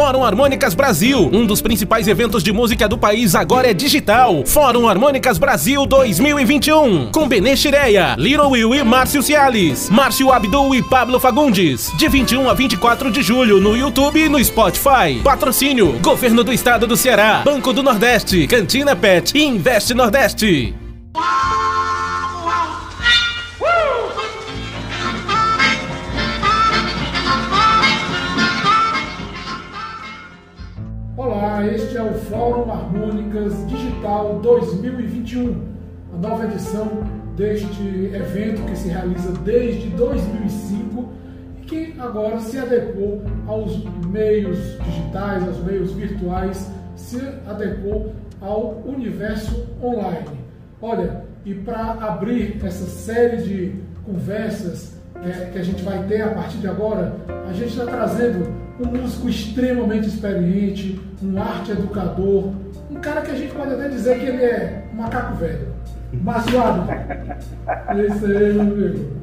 Fórum Harmônicas Brasil, um dos principais eventos de música do país agora é digital. Fórum Harmônicas Brasil 2021, com Benê Chireia, Little Will e Márcio Cialis, Márcio Abdul e Pablo Fagundes, de 21 a 24 de julho no YouTube e no Spotify. Patrocínio: Governo do Estado do Ceará, Banco do Nordeste, Cantina Pet e Investe Nordeste. 2021, a nova edição deste evento que se realiza desde 2005 e que agora se adequou aos meios digitais, aos meios virtuais, se adequou ao universo online. Olha, e para abrir essa série de conversas que a gente vai ter a partir de agora, a gente está trazendo um músico extremamente experiente, um arte educador, cara que a gente pode até dizer que ele é um macaco velho. Márcio É isso aí, meu amigo.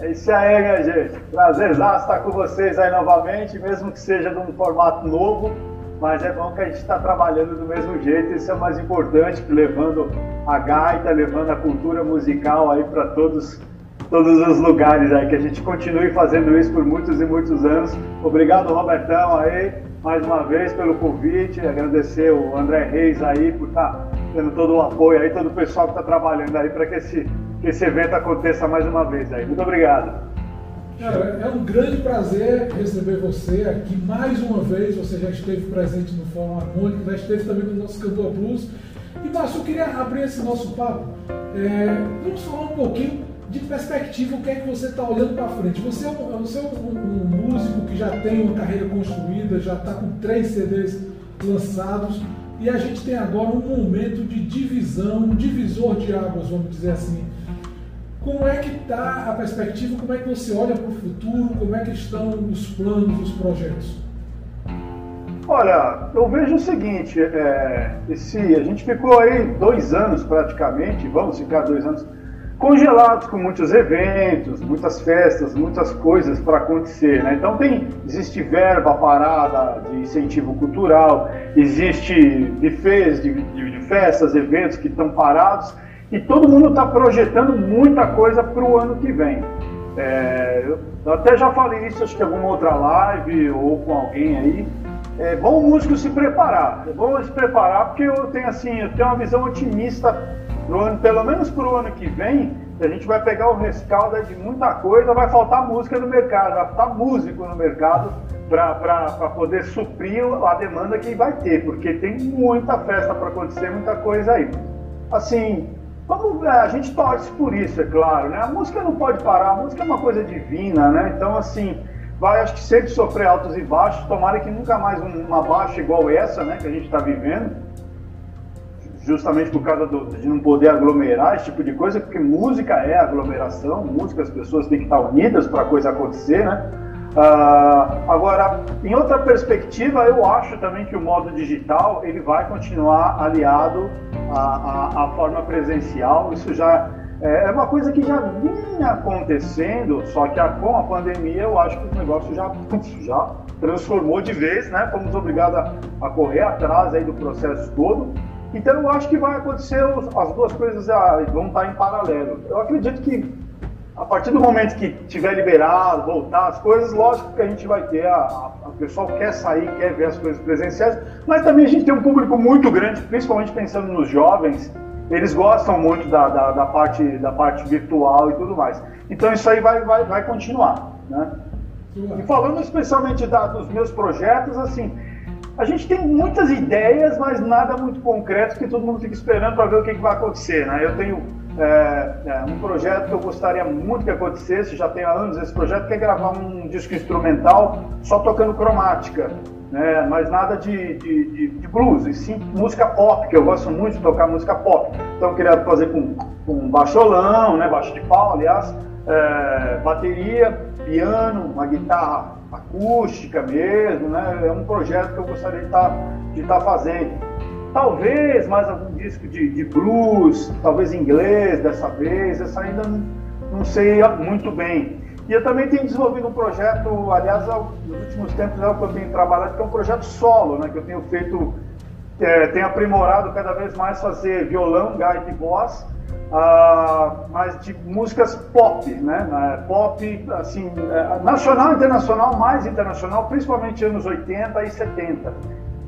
É isso aí, minha gente. Prazer estar com vocês aí novamente, mesmo que seja num formato novo, mas é bom que a gente está trabalhando do mesmo jeito, isso é o mais importante, levando a gaita, levando a cultura musical aí para todos todos os lugares aí, que a gente continue fazendo isso por muitos e muitos anos. Obrigado, Robertão, aí, mais uma vez pelo convite, agradecer o André Reis aí por estar tá tendo todo o apoio aí, todo o pessoal que está trabalhando aí para que esse, que esse evento aconteça mais uma vez aí. Muito obrigado. Cara, é um grande prazer receber você aqui mais uma vez. Você já esteve presente no Fórum Harmônico, já esteve também no nosso Cantor Blues. E, Márcio, eu queria abrir esse nosso papo. É, vamos falar um pouquinho de perspectiva, o que é que você está olhando para frente? Você é, um, você é um, um, músico que já tem uma carreira construída, já está com três CDs lançados, e a gente tem agora um momento de divisão, um divisor de águas, vamos dizer assim. Como é que está a perspectiva? Como é que você olha para o futuro? Como é que estão os planos, os projetos? Olha, eu vejo o seguinte, é, esse, a gente ficou aí dois anos praticamente, vamos ficar dois anos congelados com muitos eventos, muitas festas, muitas coisas para acontecer. Né? Então tem, existe verba parada de incentivo cultural, existe buffets de, de, de festas, eventos que estão parados e todo mundo está projetando muita coisa para o ano que vem. É, eu até já falei isso, acho que em alguma outra live ou com alguém aí. É bom o músico se preparar. É bom se preparar porque eu tenho assim, eu tenho uma visão otimista ano, pelo menos para o ano que vem, a gente vai pegar o rescaldo de muita coisa, vai faltar música no mercado, vai faltar músico no mercado para poder suprir a demanda que vai ter, porque tem muita festa para acontecer, muita coisa aí. Assim, vamos, a gente torce por isso, é claro, né? A música não pode parar, a música é uma coisa divina, né? Então, assim, vai acho que sempre sofrer altos e baixos, tomara que nunca mais uma baixa igual essa, né, que a gente está vivendo justamente por causa do, de não poder aglomerar, esse tipo de coisa, porque música é aglomeração, música as pessoas têm que estar unidas para a coisa acontecer, né? Uh, agora, em outra perspectiva, eu acho também que o modo digital ele vai continuar aliado à, à, à forma presencial. Isso já é, é uma coisa que já vinha acontecendo, só que a, com a pandemia eu acho que o negócio já, já transformou de vez, né? Fomos obrigados a, a correr atrás aí do processo todo. Então eu acho que vai acontecer, as duas coisas ah, vão estar em paralelo. Eu acredito que a partir do momento que tiver liberado, voltar as coisas, lógico que a gente vai ter, a, a, a pessoal quer sair, quer ver as coisas presenciais, mas também a gente tem um público muito grande, principalmente pensando nos jovens, eles gostam muito da, da, da parte, da parte virtual e tudo mais. Então isso aí vai, vai, vai continuar. Né? E falando especialmente da, dos meus projetos, assim, a gente tem muitas ideias, mas nada muito concreto que todo mundo fica esperando para ver o que, que, vai acontecer. Né? Eu tenho é, é, um projeto que eu gostaria muito que acontecesse, já tem há anos esse projeto, que é gravar um disco instrumental só tocando cromática. Né? Mas nada de, de, de, de, blues, e sim música pop, que eu gosto muito de tocar música pop. Então eu queria fazer com, com baixolão, né? baixo de pau, aliás, é, bateria, piano, uma guitarra acústica mesmo, né? É um projeto que eu gostaria de estar, tá, de tá fazendo. Talvez mais algum disco de, de blues, talvez inglês dessa vez, essa ainda não, não sei muito bem. E eu também tenho desenvolvido um projeto, aliás, nos últimos tempos é o que eu tenho trabalhado, que é um projeto solo, né, que eu tenho feito, é, tenho aprimorado cada vez mais fazer violão, gaita e voz, uh, mas de músicas pop, né, pop, assim, é, nacional, internacional, mais internacional, principalmente anos 80 e 70.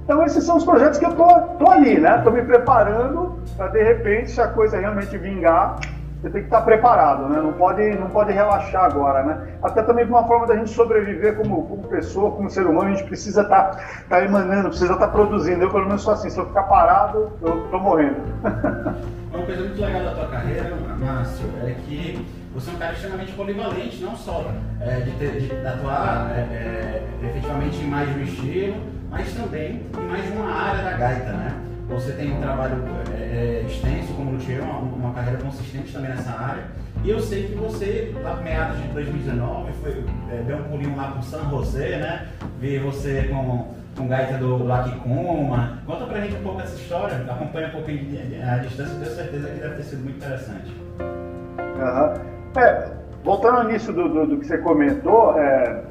Então esses são os projetos que eu tô, tô ali, né, tô me preparando para de repente, se a coisa realmente vingar, você tem que estar preparado, né? Não pode, não pode relaxar agora, né? Até também uma forma da gente sobreviver como, como pessoa, como ser humano, a gente precisa estar tá, tá emanando, precisa estar tá produzindo. Eu, pelo menos, sou assim. Se eu ficar parado, eu estou morrendo. Uma coisa muito legal da tua carreira, Márcio, é que você é um cara extremamente polivalente, não só é, de, ter, de atuar é, é, efetivamente em mais um estilo, mas também em mais uma área da gaita, né? Você tem um trabalho é, é, extenso como luthier, uma, uma, carreira consistente também nessa área. E eu sei que você, lá meados de 2019, foi, é, deu um pulinho lá pro San José, né? Vi você com, com gaita do Lakikuma. Conta pra gente um pouco essa história, acompanha um pouquinho a distância, tenho certeza que deve ter sido muito interessante. Uhum. É, voltando ao início do, do, do que você comentou, é,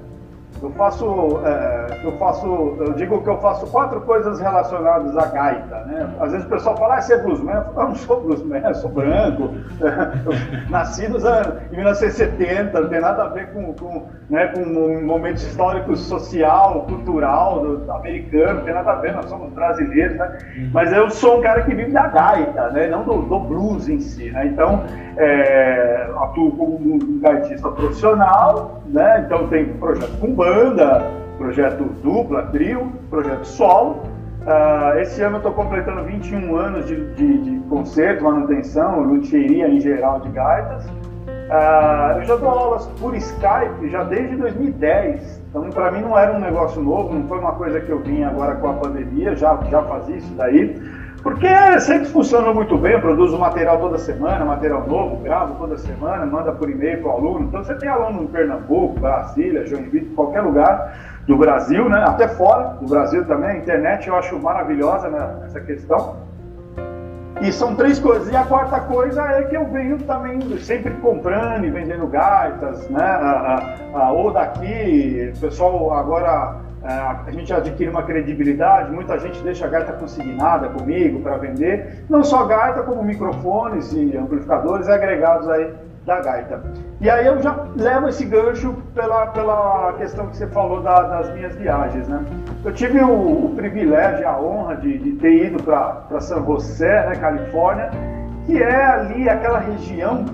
eu faço, é, eu faço, eu digo que eu faço quatro coisas relacionadas à gaita, né? Às vezes o pessoal fala, ah, você é bluesman? Eu, falo, não sou bluesman, eu sou branco, nasci nos anos, em 1970, não tem nada a ver com, com, né, com um momento histórico, social, cultural do, americano, não tem nada a ver, nós somos brasileiros, né? Uhum. Mas eu sou um cara que vive da gaita, né? Não do, do blues em si, né? Então, é, atuo como um gaitista profissional, né? Então tem projeto com banda, projeto dupla, trio, projeto solo. Uh, esse ano eu estou completando 21 anos de, de, de concerto, manutenção, luthieria em geral de gaitas. Uh, eu já dou aulas por Skype já desde 2010, então para mim não era um negócio novo, não foi uma coisa que eu vim agora com a pandemia, já, já fazia isso daí. Porque sempre funcionou muito bem, eu produzo material toda semana, material novo, gravo toda semana, manda por e-mail para o aluno. Então você tem aluno em Pernambuco, Brasília, Joinville, qualquer lugar do Brasil, né? até fora do Brasil também. A internet eu acho maravilhosa nessa questão. E são três coisas. E a quarta coisa é que eu venho também sempre comprando e vendendo gaitas, né? Ou daqui, o pessoal agora é, a gente adquire uma credibilidade, muita gente deixa a gaita consignada comigo para vender, não só gaita, como microfones e amplificadores agregados aí da gaita. E aí eu já levo esse gancho pela, pela questão que você falou da, das minhas viagens, né? Eu tive o, o privilégio, a honra de, de ter ido para San José, né, Califórnia, que é ali aquela região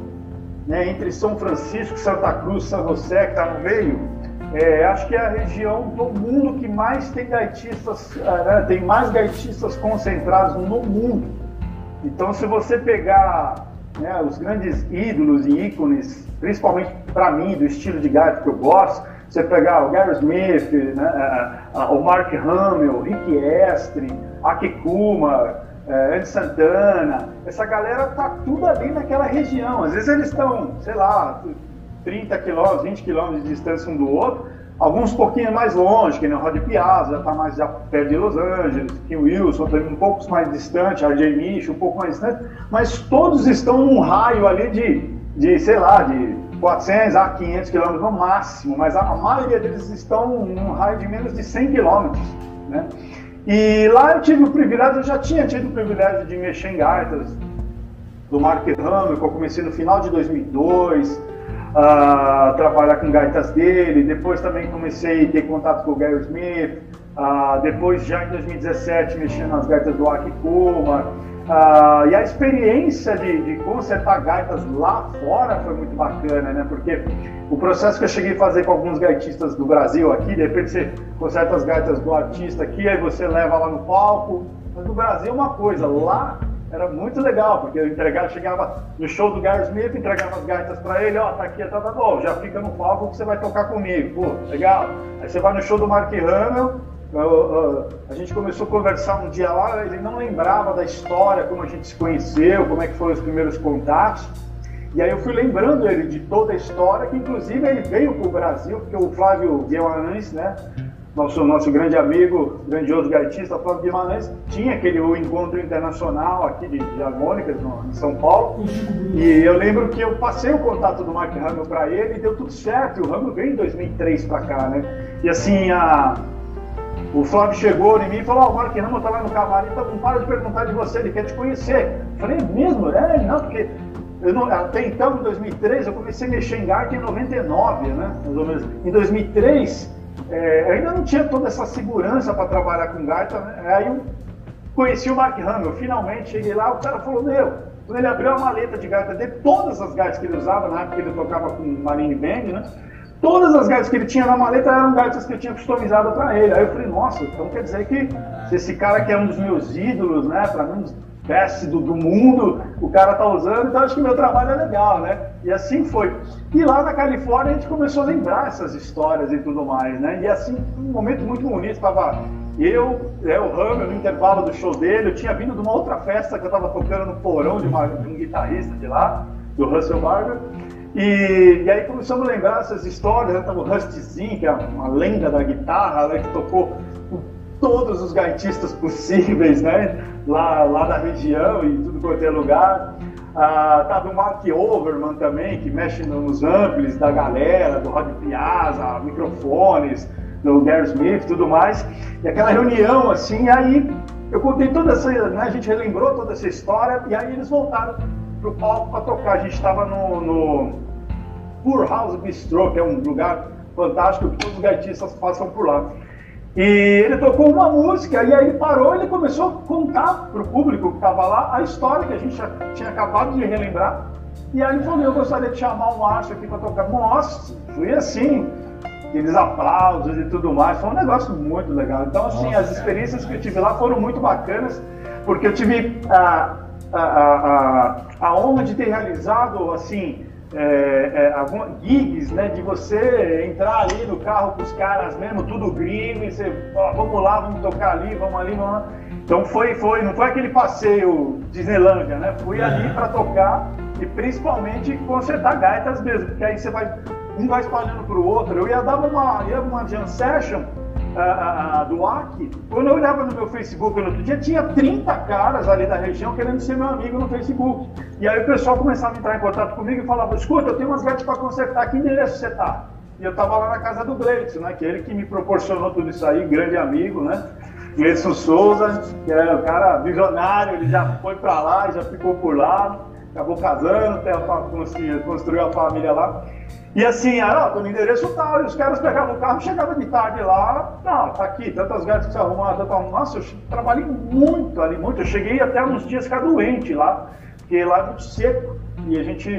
né, entre São Francisco, Santa Cruz, São José, que está no meio, é, acho que é a região do mundo que mais tem gaitistas, é, né, tem mais gaitistas concentrados no mundo. Então, se você pegar né, os grandes ídolos e ícones, principalmente para mim, do estilo de gaita que eu gosto, você pegar o Gary Smith, né, o Mark Hamill, Rick Estre, Aki Kuma, é, Andy Santana, essa galera tá tudo ali naquela região. Às vezes eles estão, sei lá, 30 quilômetros, 20 quilômetros de distância um do outro, alguns pouquinho mais longe, que nem o Rod Piazza, está mais perto de Los Angeles, que o Wilson também um pouco mais distante, a RJ Micho um pouco mais distante, mas todos estão num raio ali de, de sei lá, de 400 a 500 quilômetros no máximo, mas a, maioria deles estão num raio de menos de 100 quilômetros, né? E lá eu tive o privilégio, eu já tinha tido o privilégio de mexer em gaitas do Mark Hammer, que eu comecei no final de 2002, a trabalhar com gaitas dele. Depois também comecei a ter contato com o Gary Smith. Uh, depois, já em 2017, mexendo nas gaitas do Akikuma. Uh, e a experiência de, de, consertar gaitas lá fora foi muito bacana, né? Porque o processo que eu cheguei a fazer com alguns gaitistas do Brasil aqui, de repente você conserta as gaitas do artista aqui, aí você leva lá no palco. Mas no Brasil é uma coisa, lá era muito legal, porque eu entregava, chegava no show do Gary Smith, entregava as gaitas para ele, ó, oh, tá aqui, tá, tá bom, já fica no palco que você vai tocar comigo, pô, legal. Aí você vai no show do Mark Hamill, a gente começou a conversar um dia lá, ele não lembrava da história, como a gente se conheceu, como é que foram os primeiros contatos. E aí eu fui lembrando ele de toda a história, que inclusive ele veio para o Brasil, porque o Flávio Guimarães, né, nosso, nosso grande amigo, grandioso gaitista Flávio Guimarães, tinha aquele o encontro internacional aqui de, de harmônicas no, em São Paulo. E eu lembro que eu passei o contato do Mark Hamill para ele e deu tudo certo. O Hamill veio em 2003 para cá, né? E assim, a, o Flávio chegou em mim e falou: Ó, oh, o Mark Hamill tá lá no camarim, então não para de perguntar de você, ele quer te conhecer. Eu falei: mesmo? É, não, porque eu não, até então, em 2003, eu comecei a mexer em gaita em 99, né? Mais ou menos. Em 2003 é, ainda não tinha toda essa segurança para trabalhar com gaita, né? Aí eu conheci o Mark Hamill, finalmente cheguei lá, o cara falou, meu, quando ele abriu a maleta de gaita dele, todas as gaitas que ele usava, na época ele tocava com Marine Band, né? Todas as gaitas que ele tinha na maleta eram gaitas que eu tinha customizado para ele. Aí eu falei, nossa, então quer dizer que esse cara que é um dos meus ídolos, né? Para mim, best do, do mundo, o cara tá usando, então acho que meu trabalho é legal, né? E assim foi. E lá na Califórnia a gente começou a lembrar essas histórias e tudo mais, né? E assim, um momento muito bonito, tava eu, é, o Hammer, no intervalo do show dele, eu tinha vindo de uma outra festa que eu tava tocando no porão de, uma, de um guitarrista de lá, do Russell Barber, e, e, aí começamos a lembrar essas histórias, né? Tava o Rustyzinho, que é uma lenda da guitarra, né? que tocou todos os gaitistas possíveis, né? Lá, lá da região e tudo quanto é lugar. Ah, tava o Mark Overman também, que mexe nos amplis da galera, do Rod Piazza, microfones, do Gary Smith tudo mais. E aquela reunião, assim, aí eu contei toda essa, né, a gente relembrou toda essa história, e aí eles voltaram pro palco para tocar. A gente estava no, no Poor House Bistro, que é um lugar fantástico que todos os gaitistas passam por lá. E ele tocou uma música e aí parou e ele começou a contar para o público que estava lá a história que a gente tinha acabado de relembrar. E aí ele falou, eu gostaria de chamar o Márcio aqui para tocar. Nossa, foi assim, aqueles aplausos e tudo mais. Foi um negócio muito legal. Então, assim, Nossa, as experiências que eu tive lá foram muito bacanas, porque eu tive a, a, a, a honra de ter realizado, assim, é, é, gigs, né, de você entrar ali no carro com os caras mesmo, tudo gringo, e você, ó, vamos lá, vamos tocar ali, vamos ali, vamos lá. Então foi, foi, não foi aquele passeio Disneylândia, né? Fui ali para tocar e principalmente consertar gaitas mesmo, porque aí você vai, um vai espalhando para o outro. Eu ia dar uma, ia uma jam session a, a, do AC, quando eu olhava no meu Facebook no outro dia, tinha 30 caras ali da região querendo ser meu amigo no Facebook. E aí o pessoal começava a entrar em contato comigo e falava, escuta, eu tenho umas gatas para consertar, que endereço você tá? E eu estava lá na casa do Gleitson, né, que é ele que me proporcionou tudo isso aí, grande amigo, né? Gleitson Souza, que é um cara visionário, ele já foi para lá, já ficou por lá, acabou casando, construiu a família lá. E assim, era, ó, no endereço tal, e os caras pegavam o carro, chegavam de tarde lá, não, tá aqui, tantas gatas que se arrumaram, tantas... Nossa, eu trabalhei muito ali, muito. Eu cheguei até uns dias ficar doente lá, porque lá é muito seco. E a gente,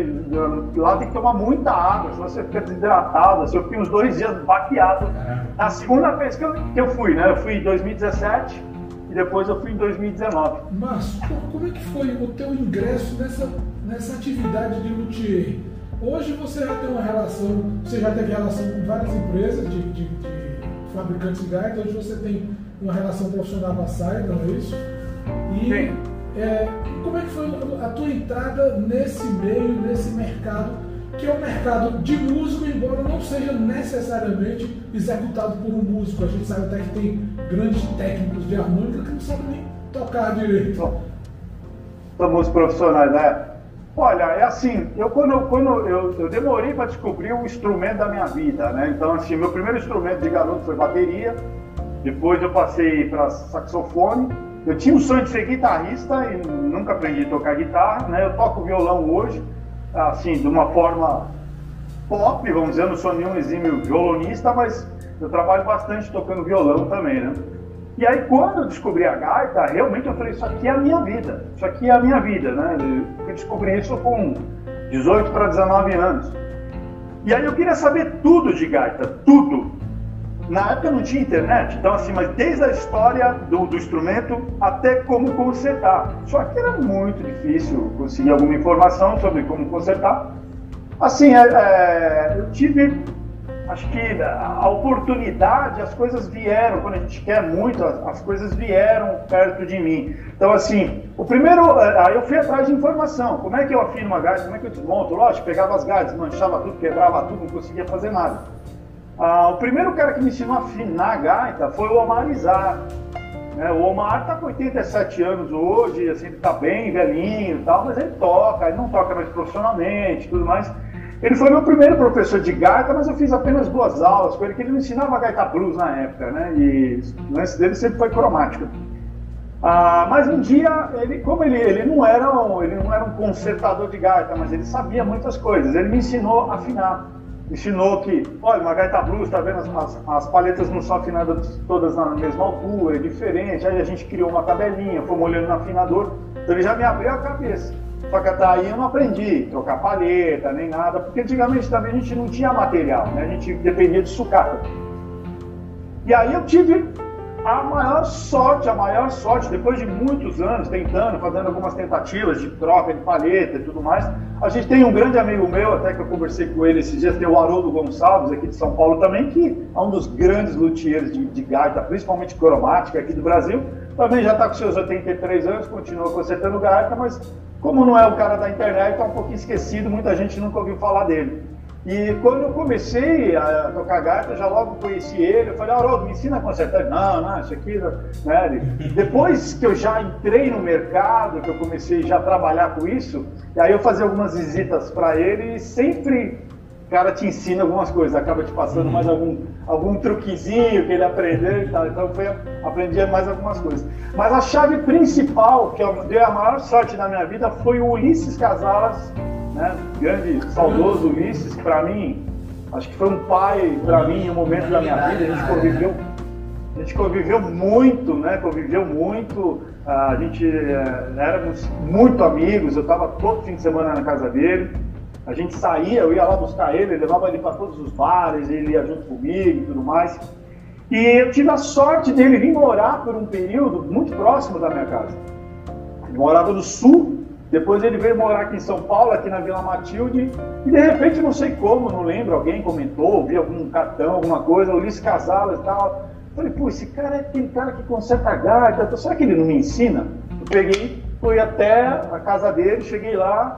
lá tem que tomar muita água, senão você fica desidratado. Assim, eu fiquei uns dois dias baqueado. A segunda vez que eu, que eu fui, né? Eu fui em 2017 e depois eu fui em 2019. Mas como é que foi o teu ingresso nessa, nessa atividade de luthier? Hoje você já tem uma relação, você já teve relação com várias empresas de, de, de fabricantes de gaitas, hoje você tem uma relação profissional com a SAI, não é isso? E é, como é que foi a tua entrada nesse meio, nesse mercado, que é um mercado de músico, embora não seja necessariamente executado por um músico. A gente sabe até que tem grandes técnicos de harmônica que não sabem nem tocar direito. Somos profissionais, né? Olha, é assim, eu quando, quando eu, eu demorei para descobrir o instrumento da minha vida, né? Então, assim, meu primeiro instrumento de garoto foi bateria, depois eu passei para saxofone. Eu tinha o sonho de ser guitarrista e nunca aprendi a tocar guitarra, né? Eu toco violão hoje, assim, de uma forma pop, vamos dizer, eu não sou nenhum exímio violonista, mas eu trabalho bastante tocando violão também, né? E aí, quando eu descobri a gaita, realmente eu falei: Isso aqui é a minha vida. Isso aqui é a minha vida, né? Eu descobri isso com 18 para 19 anos. E aí eu queria saber tudo de gaita, tudo. Na época não tinha internet, então assim, mas desde a história do, do instrumento até como consertar. Só que era muito difícil conseguir alguma informação sobre como consertar. Assim, é, é, eu tive acho que a oportunidade, as coisas vieram, quando a gente quer muito, as coisas vieram perto de mim. Então, assim, o primeiro, é, aí eu fui atrás de informação. Como é que eu afino uma gás? Como é que eu desmonto? Lógico, pegava as gás, manchava tudo, quebrava tudo, não conseguia fazer nada. Ah, o primeiro cara que me ensinou a afinar a gaita foi o Omar Izar. Né? O Omar está com 87 anos hoje, assim, está bem velhinho e tal, mas ele toca, ele não toca mais profissionalmente tudo mais. Ele foi meu primeiro professor de gaita, mas eu fiz apenas duas aulas com ele, que ele me ensinava gaita blues na época, né? E o lance dele sempre foi cromática. Ah, mas um dia, ele, como ele, ele, não era um, ele não era um consertador de gaita, mas ele sabia muitas coisas. Ele me ensinou a afinar ensinou que, olha, uma gaita blues, tá vendo? As, as, as, paletas não são afinadas todas na mesma altura, é diferente. Aí a gente criou uma tabelinha, fomos olhando no afinador, então ele já me abriu a cabeça. Só que aí eu não aprendi trocar paleta, nem nada, porque antigamente também a gente não tinha material, né? A gente dependia de sucata. E aí eu tive a maior sorte, a maior sorte, depois de muitos anos tentando, fazendo algumas tentativas de troca de palheta e tudo mais, a gente tem um grande amigo meu, até que eu conversei com ele esses dias, tem o Haroldo Gonçalves, aqui de São Paulo também, que é um dos grandes luthiers de, de gaita, principalmente cromática aqui do Brasil, também já está com seus 83 anos, continua consertando gaita, mas como não é o cara da internet, está um pouquinho esquecido, muita gente nunca ouviu falar dele. E quando eu comecei a tocar gaita, já logo conheci ele. Eu falei, Haroldo, me ensina a consertar. Não, não, isso aqui. Né? Depois que eu já entrei no mercado, que eu comecei já a trabalhar com isso, e aí eu fazia algumas visitas para ele e sempre o cara te ensina algumas coisas, acaba te passando mais algum, algum truquezinho que ele aprendeu e tal. Então foi, aprendi mais algumas coisas. Mas a chave principal, que eu dei a maior sorte na minha vida, foi o Ulisses Casalas né? Grande, saudoso Ulisses, que para mim, acho que foi um pai para mim em um momento da minha vida. A gente conviveu, a gente conviveu muito, né? Conviveu muito. A gente é, éramos muito amigos. Eu estava todo fim de semana na casa dele. A gente saía, eu ia lá buscar ele, levava ele para todos os bares, ele ia junto comigo e tudo mais. E eu tive a sorte dele vir morar por um período muito próximo da minha casa. Ele morava no sul depois ele veio morar aqui em São Paulo, aqui na Vila Matilde, e de repente, não sei como, não lembro, alguém comentou, vi algum cartão, alguma coisa, Ulisses Casalas e tal. Falei, pô, esse cara é aquele cara que conserta gaita, será que ele não me ensina? Eu peguei, fui até a casa dele, cheguei lá,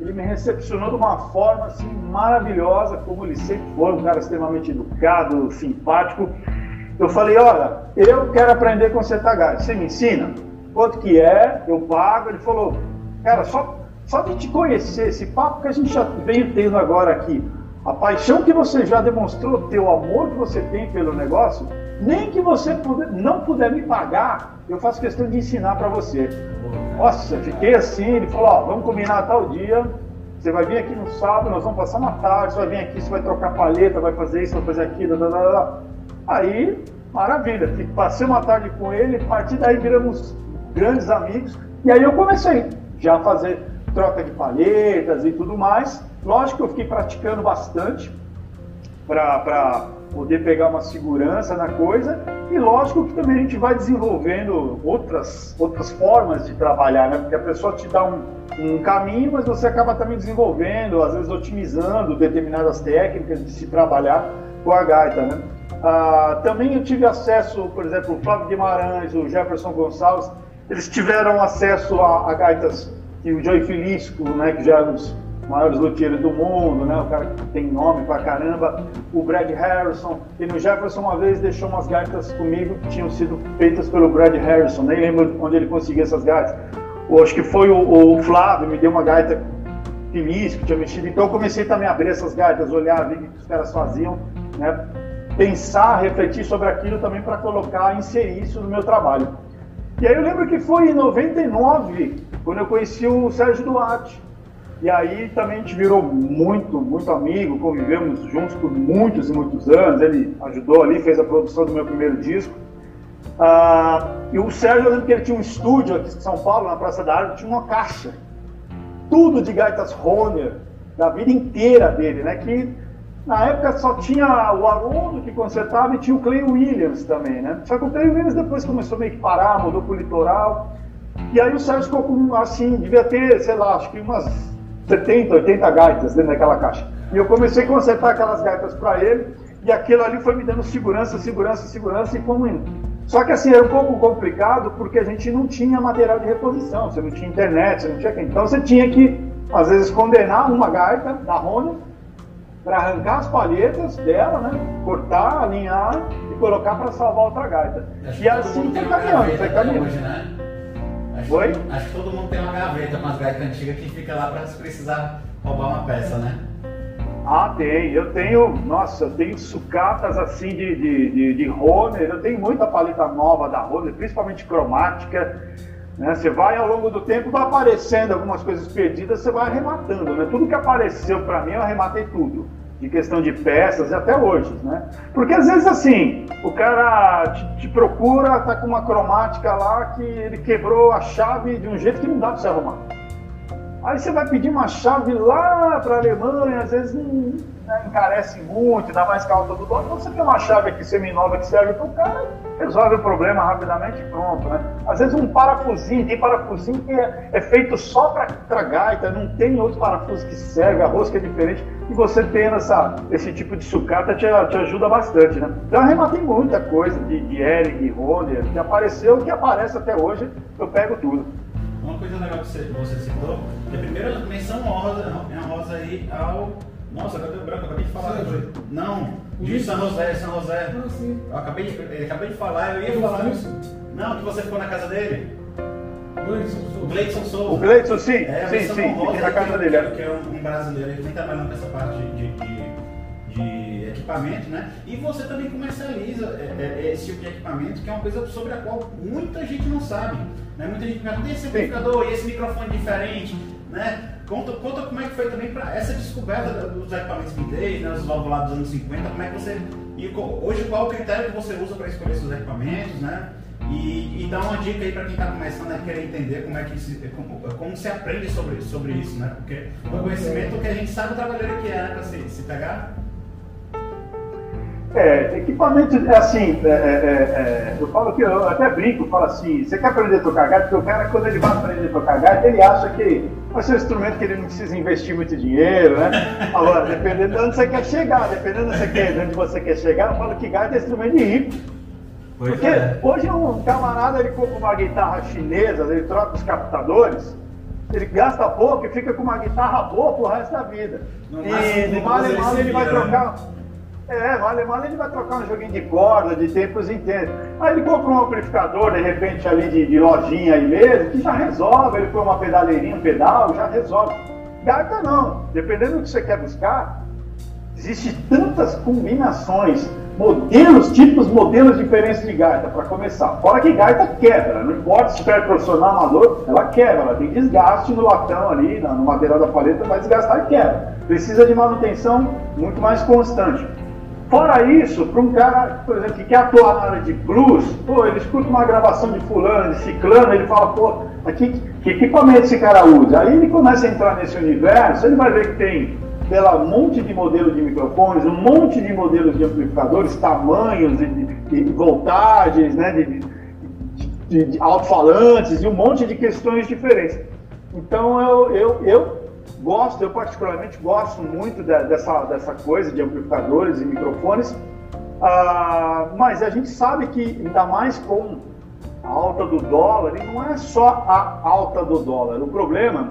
ele me recepcionou de uma forma assim maravilhosa, como ele sempre foi, um cara extremamente educado, simpático. Eu falei, olha, eu quero aprender a consertar gaita, você me ensina? Quanto que é? Eu pago. Ele falou, Cara, só, só de te conhecer, esse papo que a gente já veio tendo agora aqui, a paixão que você já demonstrou, teu amor que você tem pelo negócio, nem que você puder, não puder me pagar, eu faço questão de ensinar para você. Nossa, fiquei assim, ele falou, ó, vamos combinar tal dia, você vai vir aqui no sábado, nós vamos passar uma tarde, você vai vir aqui, você vai trocar paleta, vai fazer isso, vai fazer aquilo, blá, blá, blá. aí, maravilha, passei uma tarde com ele, a partir daí viramos grandes amigos, e aí eu comecei já fazer troca de palhetas e tudo mais. Lógico que eu fiquei praticando bastante para poder pegar uma segurança na coisa e lógico que também a gente vai desenvolvendo outras, outras formas de trabalhar, né? Porque a pessoa te dá um, um caminho, mas você acaba também desenvolvendo, às vezes otimizando determinadas técnicas de se trabalhar com a gaita, né? Ah, também eu tive acesso, por exemplo, o Flávio Guimarães, o Jefferson Gonçalves, eles tiveram acesso a, a gaitas que o Joey Filisco, né, que já é um dos maiores luthiers do mundo, né, o cara que tem nome pra caramba, o Brad Harrison, e no Jefferson uma vez deixou umas gaitas comigo que tinham sido feitas pelo Brad Harrison, nem lembro onde ele conseguiu essas gaitas. Ou acho que foi o, o Flávio, me deu uma gaita Filisco, que tinha mexido, então eu comecei também a abrir essas gaitas, olhar, ver o que os caras faziam, né, pensar, refletir sobre aquilo também para colocar, inserir isso no meu trabalho. E aí eu lembro que foi em 99, quando eu conheci o Sérgio Duarte. E aí também a gente virou muito, muito amigo, convivemos juntos por muitos e muitos anos. Ele ajudou ali, fez a produção do meu primeiro disco. Ah, e o Sérgio, eu lembro que ele tinha um estúdio aqui em São Paulo, na Praça da Árvore, tinha uma caixa. Tudo de gaitas Roner, da vida inteira dele, né? Que na época só tinha o Haroldo que consertava e tinha o Clay Williams também, né? Só que o Clay Williams depois começou meio que parar, mudou pro litoral. E aí o Sérgio ficou com, assim, devia ter, sei lá, acho que umas 70, 80 gaitas dentro daquela caixa. E eu comecei a consertar aquelas gaitas para ele, e aquilo ali foi me dando segurança, segurança, segurança, e como indo. Só que assim, era um pouco complicado porque a gente não tinha material de reposição, você não tinha internet, você não tinha. Então você tinha que, às vezes, condenar uma gaita da Rony para arrancar as palhetas dela, né? Cortar, alinhar e colocar para salvar outra gaita. E assim foi caminhando, foi caminhando. Acho, Oi? que- acho que todo mundo tem uma gaveta com as gaitas antigas que fica lá para se precisar roubar uma peça, né? Ah, tem. Eu tenho, nossa, eu tenho sucatas assim de, de, de, de Honer, eu tenho muita paleta nova da Honer, principalmente cromática. Né? Você vai ao longo do tempo, vai aparecendo algumas coisas perdidas, você vai arrematando. Né? Tudo que apareceu para mim, eu arrematei tudo. De questão de peças até hoje, né? Porque às vezes assim, o cara te, te procura, tá com uma cromática lá que ele quebrou a chave de um jeito que não dá para você arrumar. Aí você vai pedir uma chave lá para a Alemanha, às vezes né, encarece muito, dá mais calça do dólar. Então você tem uma chave aqui seminova que serve para o cara, resolve o problema rapidamente e pronto. Né? Às vezes um parafusinho, tem parafusinho que é, é feito só para gaita, não tem outro parafuso que serve, a rosca é diferente. E você tendo essa, esse tipo de sucata te, te ajuda bastante. Né? Então arrematei muita coisa de, de Eric, de Ronder, que apareceu, que aparece até hoje, eu pego tudo. Uma coisa legal que você, você citou, que a primeira menção honrosa, é honrosa aí ao. Nossa, cadê o branco? Eu acabei de falar. Sérgio. Não, de São José, São José. Ah, sim. Eu acabei de, acabei de falar, eu ia Eu falar. fiz. Não, que você ficou na casa dele. Gleison O Souza. Gleidson Souza. O Gleison, sim, É, sim, sim, fiquei na casa que, dele. Que, que é um, um brasileiro que vem trabalhando com essa parte de, de, de equipamento, né? E você também comercializa é, é, esse tipo de equipamento, que é uma coisa sobre a qual muita gente não sabe. Né? Muita gente pergunta, e esse amplificador, e esse microfone diferente, né? Conta, conta como é que foi também para essa descoberta dos equipamentos vintage, né? Os valvulados dos anos 50, como é que você... E hoje qual o critério que você usa para escolher seus equipamentos, né? E, e dá uma dica aí para quem está começando a querer entender como é que se, como, como se aprende sobre, sobre isso, né? Porque é um conhecimento que a gente sabe o trabalheiro que é, né? Para se, se pegar. É, equipamento, é assim, é, é, é, eu falo que eu até brinco, falo assim, você quer aprender a tocar gaita? Porque o cara, quando ele vai aprender a tocar gaita, ele acha que vai ser um instrumento que ele não precisa investir muito dinheiro, né? Agora, dependendo de onde você quer chegar, dependendo de onde você quer, de onde você quer chegar, eu falo que gaita é instrumento de rico. Porque hoje um camarada ele compra uma guitarra chinesa, ele troca os captadores, ele gasta pouco e fica com uma guitarra boa pro resto da vida. No e mal ele em mal ele vai né? trocar. É, no alemão ele vai trocar um joguinho de corda, de tempos em tempos. Aí ele compra um amplificador, de repente, ali de, de lojinha aí mesmo, que já resolve. Ele põe uma pedaleirinha, um pedal, já resolve. Gaita não. Dependendo do que você quer buscar, Existem tantas combinações, modelos, tipos, modelos diferentes de gaita, para começar. Fora que gaita quebra, não importa se tiver profissional amador, ela quebra, ela tem desgaste no latão ali, no material da paleta, vai desgastar e quebra. Precisa de manutenção muito mais constante. Fora isso, para um cara, por exemplo, que quer atuar na área de blues, pô, ele escuta uma gravação de fulano, de ciclano, ele fala, pô, aqui, que equipamento esse cara usa? Aí ele começa a entrar nesse universo, ele vai ver que tem pela um monte de modelos de microfones, um monte de modelos de amplificadores, tamanhos de, de voltagens, né, de, de, de alto-falantes e um monte de questões diferentes. Então eu, eu, eu gosto, eu particularmente gosto muito da- dessa, dessa coisa de amplificadores e microfones, ah, mas a gente sabe que ainda mais com a alta do dólar, e não é só a alta do dólar, o problema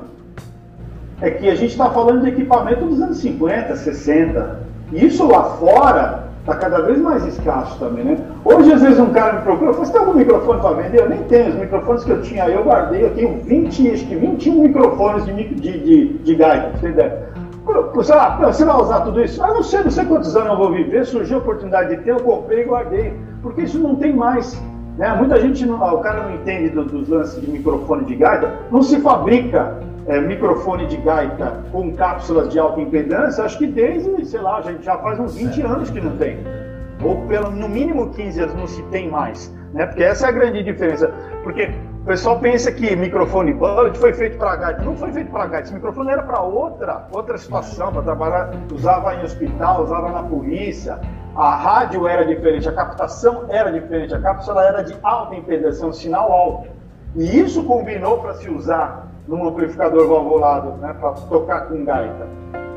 é que a gente está falando de equipamento dos anos 50, 60. E isso lá fora está cada vez mais escasso também, né? Hoje, às vezes, um cara me procura, fala, você tem algum microfone para vender? Eu nem tenho. Os microfones que eu tinha eu guardei. Eu tenho 20, acho que 21 microfones de, de, de, de gaita, você. Pô, Sei lá, você vai usar tudo isso? Ah, não sei, não sei quantos anos eu vou viver. Surgiu a oportunidade de ter, eu comprei e guardei. Porque isso não tem mais. Né? Muita gente, não, o cara não entende do- dos lances de microfone de gaita. Não se fabrica é, microfone de gaita com cápsulas de alta impedância, acho que desde, sei lá, a gente já faz uns 20 anos que não tem. Ou pelo, no mínimo 15 anos não se tem mais. Né? Porque essa é a grande diferença. Porque o pessoal pensa que microfone bullet foi feito para gaita. Não foi feito para gaita. Esse microfone era para outra, outra situação, para trabalhar. Usava em hospital, usava na polícia. A rádio era diferente, a captação era diferente, a cápsula era de alta impedância, um sinal alto. E isso combinou para se usar num amplificador valvulado, né, para tocar com gaita.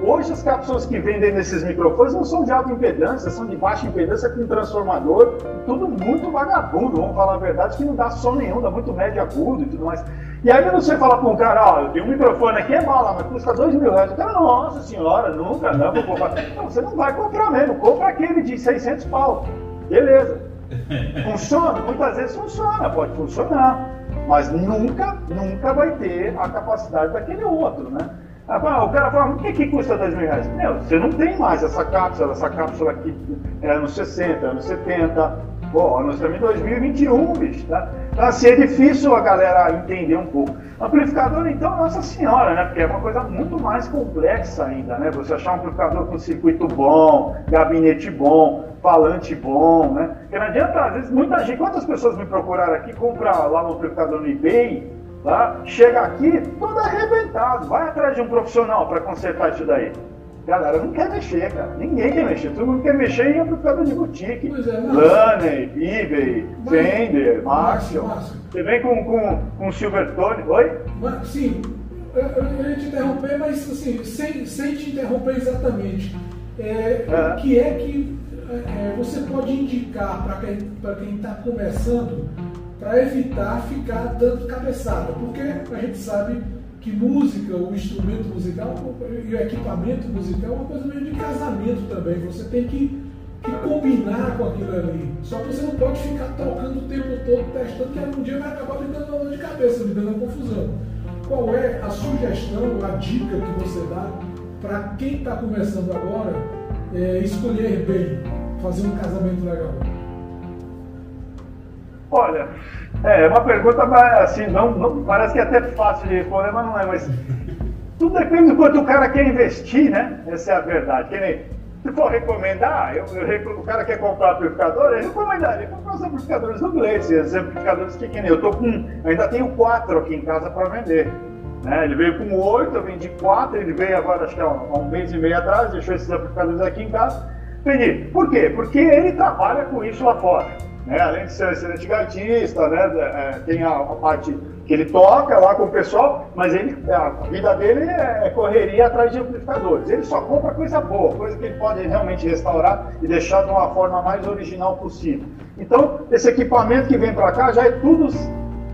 Hoje as cápsulas que vendem nesses microfones não são de alta impedância, são de baixa impedância com transformador, tudo muito vagabundo, vamos falar a verdade, que não dá som nenhum, dá muito médio agudo e tudo mais. E aí você fala para um cara, ó, eu tenho um microfone aqui, é mala, mas custa dois mil reais. O cara, nossa senhora, nunca, não, vou comprar. Não, você não vai comprar mesmo, compra aquele de 600 pau. Beleza. Funciona? Muitas vezes funciona, pode funcionar. Mas nunca, nunca vai ter a capacidade daquele outro, né? Ah, o cara fala, o que, que custa dois mil reais? Meu, você não tem mais essa cápsula, essa cápsula aqui é anos 60, anos 70. Pô, nós estamos em 2021, bicho, tá? Então, assim, é difícil a galera entender um pouco. Amplificador, então, nossa senhora, né? Porque é uma coisa muito mais complexa ainda, né? Você achar um amplificador com circuito bom, gabinete bom, falante bom, né? Porque não adianta, às vezes, muita gente, quantas pessoas me procuraram aqui, comprar lá um amplificador no eBay, tá? chega aqui todo arrebentado, vai atrás de um profissional para consertar isso daí. Galera não quer mexer, cara. Ninguém quer mexer. Todo mundo quer mexer em amplificador de boutique. Pois é, Laney, eBay, Fender, Marshall. Você vem com, com, com Silvertone. Oi? Mas, sim, eu, eu ia te interromper, mas assim, sem, sem te interromper exatamente. É, É. O que é que é, você pode indicar para quem está começando para evitar ficar dando cabeçada? Porque a gente sabe que música, o instrumento musical e o equipamento musical é uma coisa meio de casamento também. Você tem que, que combinar com aquilo ali. Só que você não pode ficar trocando o tempo todo, testando, que um dia vai acabar me dando dor de cabeça, me dando confusão. Qual é a sugestão, a dica que você dá para quem está começando agora é, escolher bem, fazer um casamento legal? Olha, é uma pergunta assim, não, não- parece que é até fácil de responder, mas não é. Mas tudo depende do quanto o cara quer investir, né? Essa é a verdade. Que nem, se for recomendar, eu, eu o cara quer comprar amplificador, eu recomendaria comprar os amplificadores do Gleice, os amplificadores que, que nem eu tô com, eu ainda tenho quatro aqui em casa para vender. Né? Ele veio com oito, eu vendi quatro, ele veio agora, acho que há um, um mês e meio atrás, deixou esses amplificadores aqui em casa. Vendi. Por quê? Porque ele trabalha com isso lá fora. Né? Além de ser excelente artista, né? é, tem a, a parte que ele toca lá com o pessoal, mas ele, a vida dele é é correria atrás de amplificadores. Ele só compra coisa boa, coisa que ele pode realmente restaurar e deixar de uma forma mais original possível. Então, esse equipamento que vem para cá já é tudo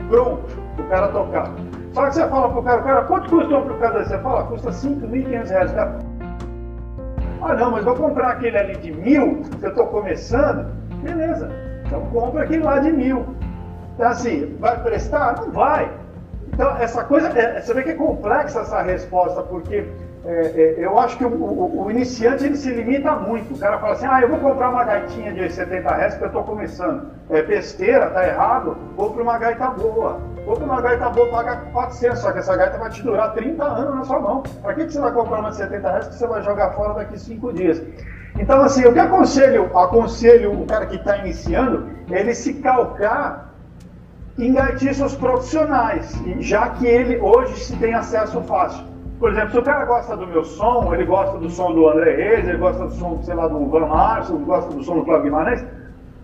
pronto para o cara tocar. Só que você fala pro cara, cara, quanto custa um amplificador? Você fala, custa 5.500 reais. Cara, ah, não, mas vou comprar aquele ali de mil, que eu estou começando. Beleza, então compra aquele lá de mil. Então, assim, vai prestar? Não vai. Então, essa coisa, é, você vê que é complexa essa resposta, porque é, é, eu acho que o, o- o iniciante ele se limita muito. O cara fala assim: ah, eu vou comprar uma gaitinha de 70 reais porque eu estou começando. É besteira, tá errado. Compre uma gaita boa. Compre uma gaita boa, paga 400, só que essa gaita vai te durar 30 anos na sua mão. Para que, que você vai comprar uma de 70 reais que você vai jogar fora daqui 5 dias? Então, assim, o que aconselho, aconselho o cara que está iniciando, ele se calcar em gaitiços profissionais, já que ele hoje se tem acesso fácil. Por exemplo, se o cara gosta do meu som, ele gosta do som do André Reis, ele gosta do som, sei lá, do Van ele gosta do som do Cláudio Guimarães,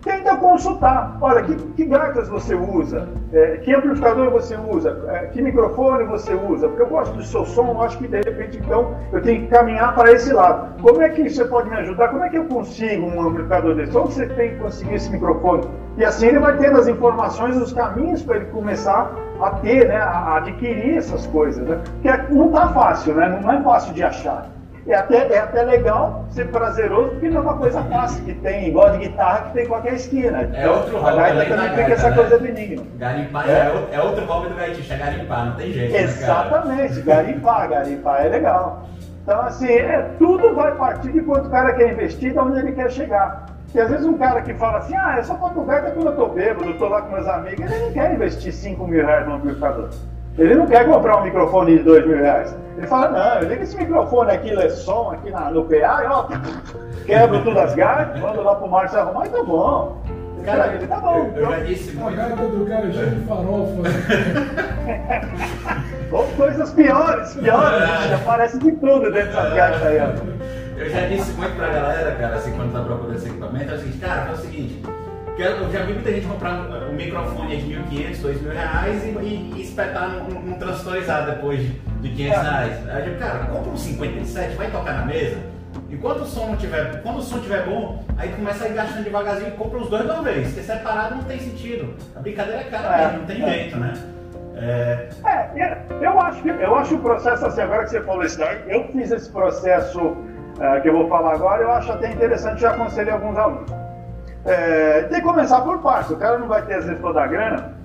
tenta consultar. Olha, que, que gaitas você usa? É, que amplificador você usa? É, que microfone você usa? Porque eu gosto do seu som, acho que de repente então eu tenho que caminhar para esse lado. Como é que você pode me ajudar? Como é que eu consigo um amplificador desse? Onde você tem que conseguir esse microfone? E assim ele vai tendo as informações, os caminhos para ele começar a ter, né, a adquirir essas coisas. Né? Porque não está fácil, né? não é fácil de achar. É até, é até legal ser prazeroso, porque não é uma coisa fácil que tem, igual de guitarra que tem em qualquer esquina. É outro A hobby gaita além da também gaita, fica essa né? coisa do enigma. Garimpar É. é, é outro hobby do gaitista, é garimpar, não tem jeito. né? Exatamente, garimpar, garimpar é legal. Então, assim, é, tudo vai partir de quanto o cara quer investir, de onde ele quer chegar. E às vezes um cara que fala assim, ah, eu só toco gaita quando eu tô bêbado, eu tô lá com meus amigos, ele não quer investir 5 mil reais no amplificador. Ele não quer comprar um microfone de 2 mil reais. Ele fala, não, eu ligo esse microfone aqui, lê som aqui na, no PA, e ó, quebro todas as gaitas, mando lá pro Márcio arrumar e tá bom. Cara, ele tá bom. eu, eu já disse A muito. gaita do cara é cheia de farofa. Ou coisas piores, piores, já aparece de tudo dentro dessas gaitas aí, ó. Eu já disse muito pra galera, cara, assim, quando tá procurando esse equipamento, é o seguinte, cara, é o seguinte, eu já vi muita gente comprar um, um microfone de 1.500, 2.000 reais e, e, e espetar num, num transistorizado depois de, de 500 reais. Aí eu digo, cara, compra um 57, vai tocar na mesa. Enquanto o som não tiver, quando o som tiver bom, aí começa a ir gastando devagarzinho e compra os dois de uma vez, porque separado não tem sentido. A brincadeira é cara É, mesmo, não tem é. jeito, né? É, É... é, eu acho, eu acho o processo assim, agora que você falou isso, eu fiz esse processo é, que eu vou falar agora, eu acho até interessante, já aconselhei alguns alunos. É, tem que começar por partes, o cara não vai ter às vezes toda a grana,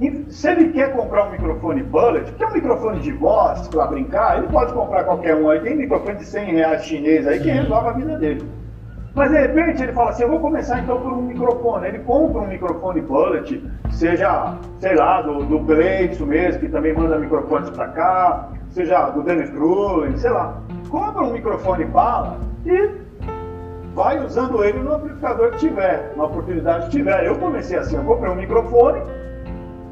e se ele quer comprar um microfone bullet, que é um microfone de voz para brincar, ele pode comprar qualquer um aí. Tem microfone de 100 reais chinês aí que resolve a vida dele. Mas de repente ele fala assim: eu vou começar então por um microfone. Ele compra um microfone bullet, seja, sei lá, do, do Gleitson mesmo, que também manda microfones para cá, seja do Dennis Cruz, sei lá. Compra um microfone bala e vai usando ele no amplificador que tiver, na oportunidade que tiver. Eu comecei assim: eu comprei um microfone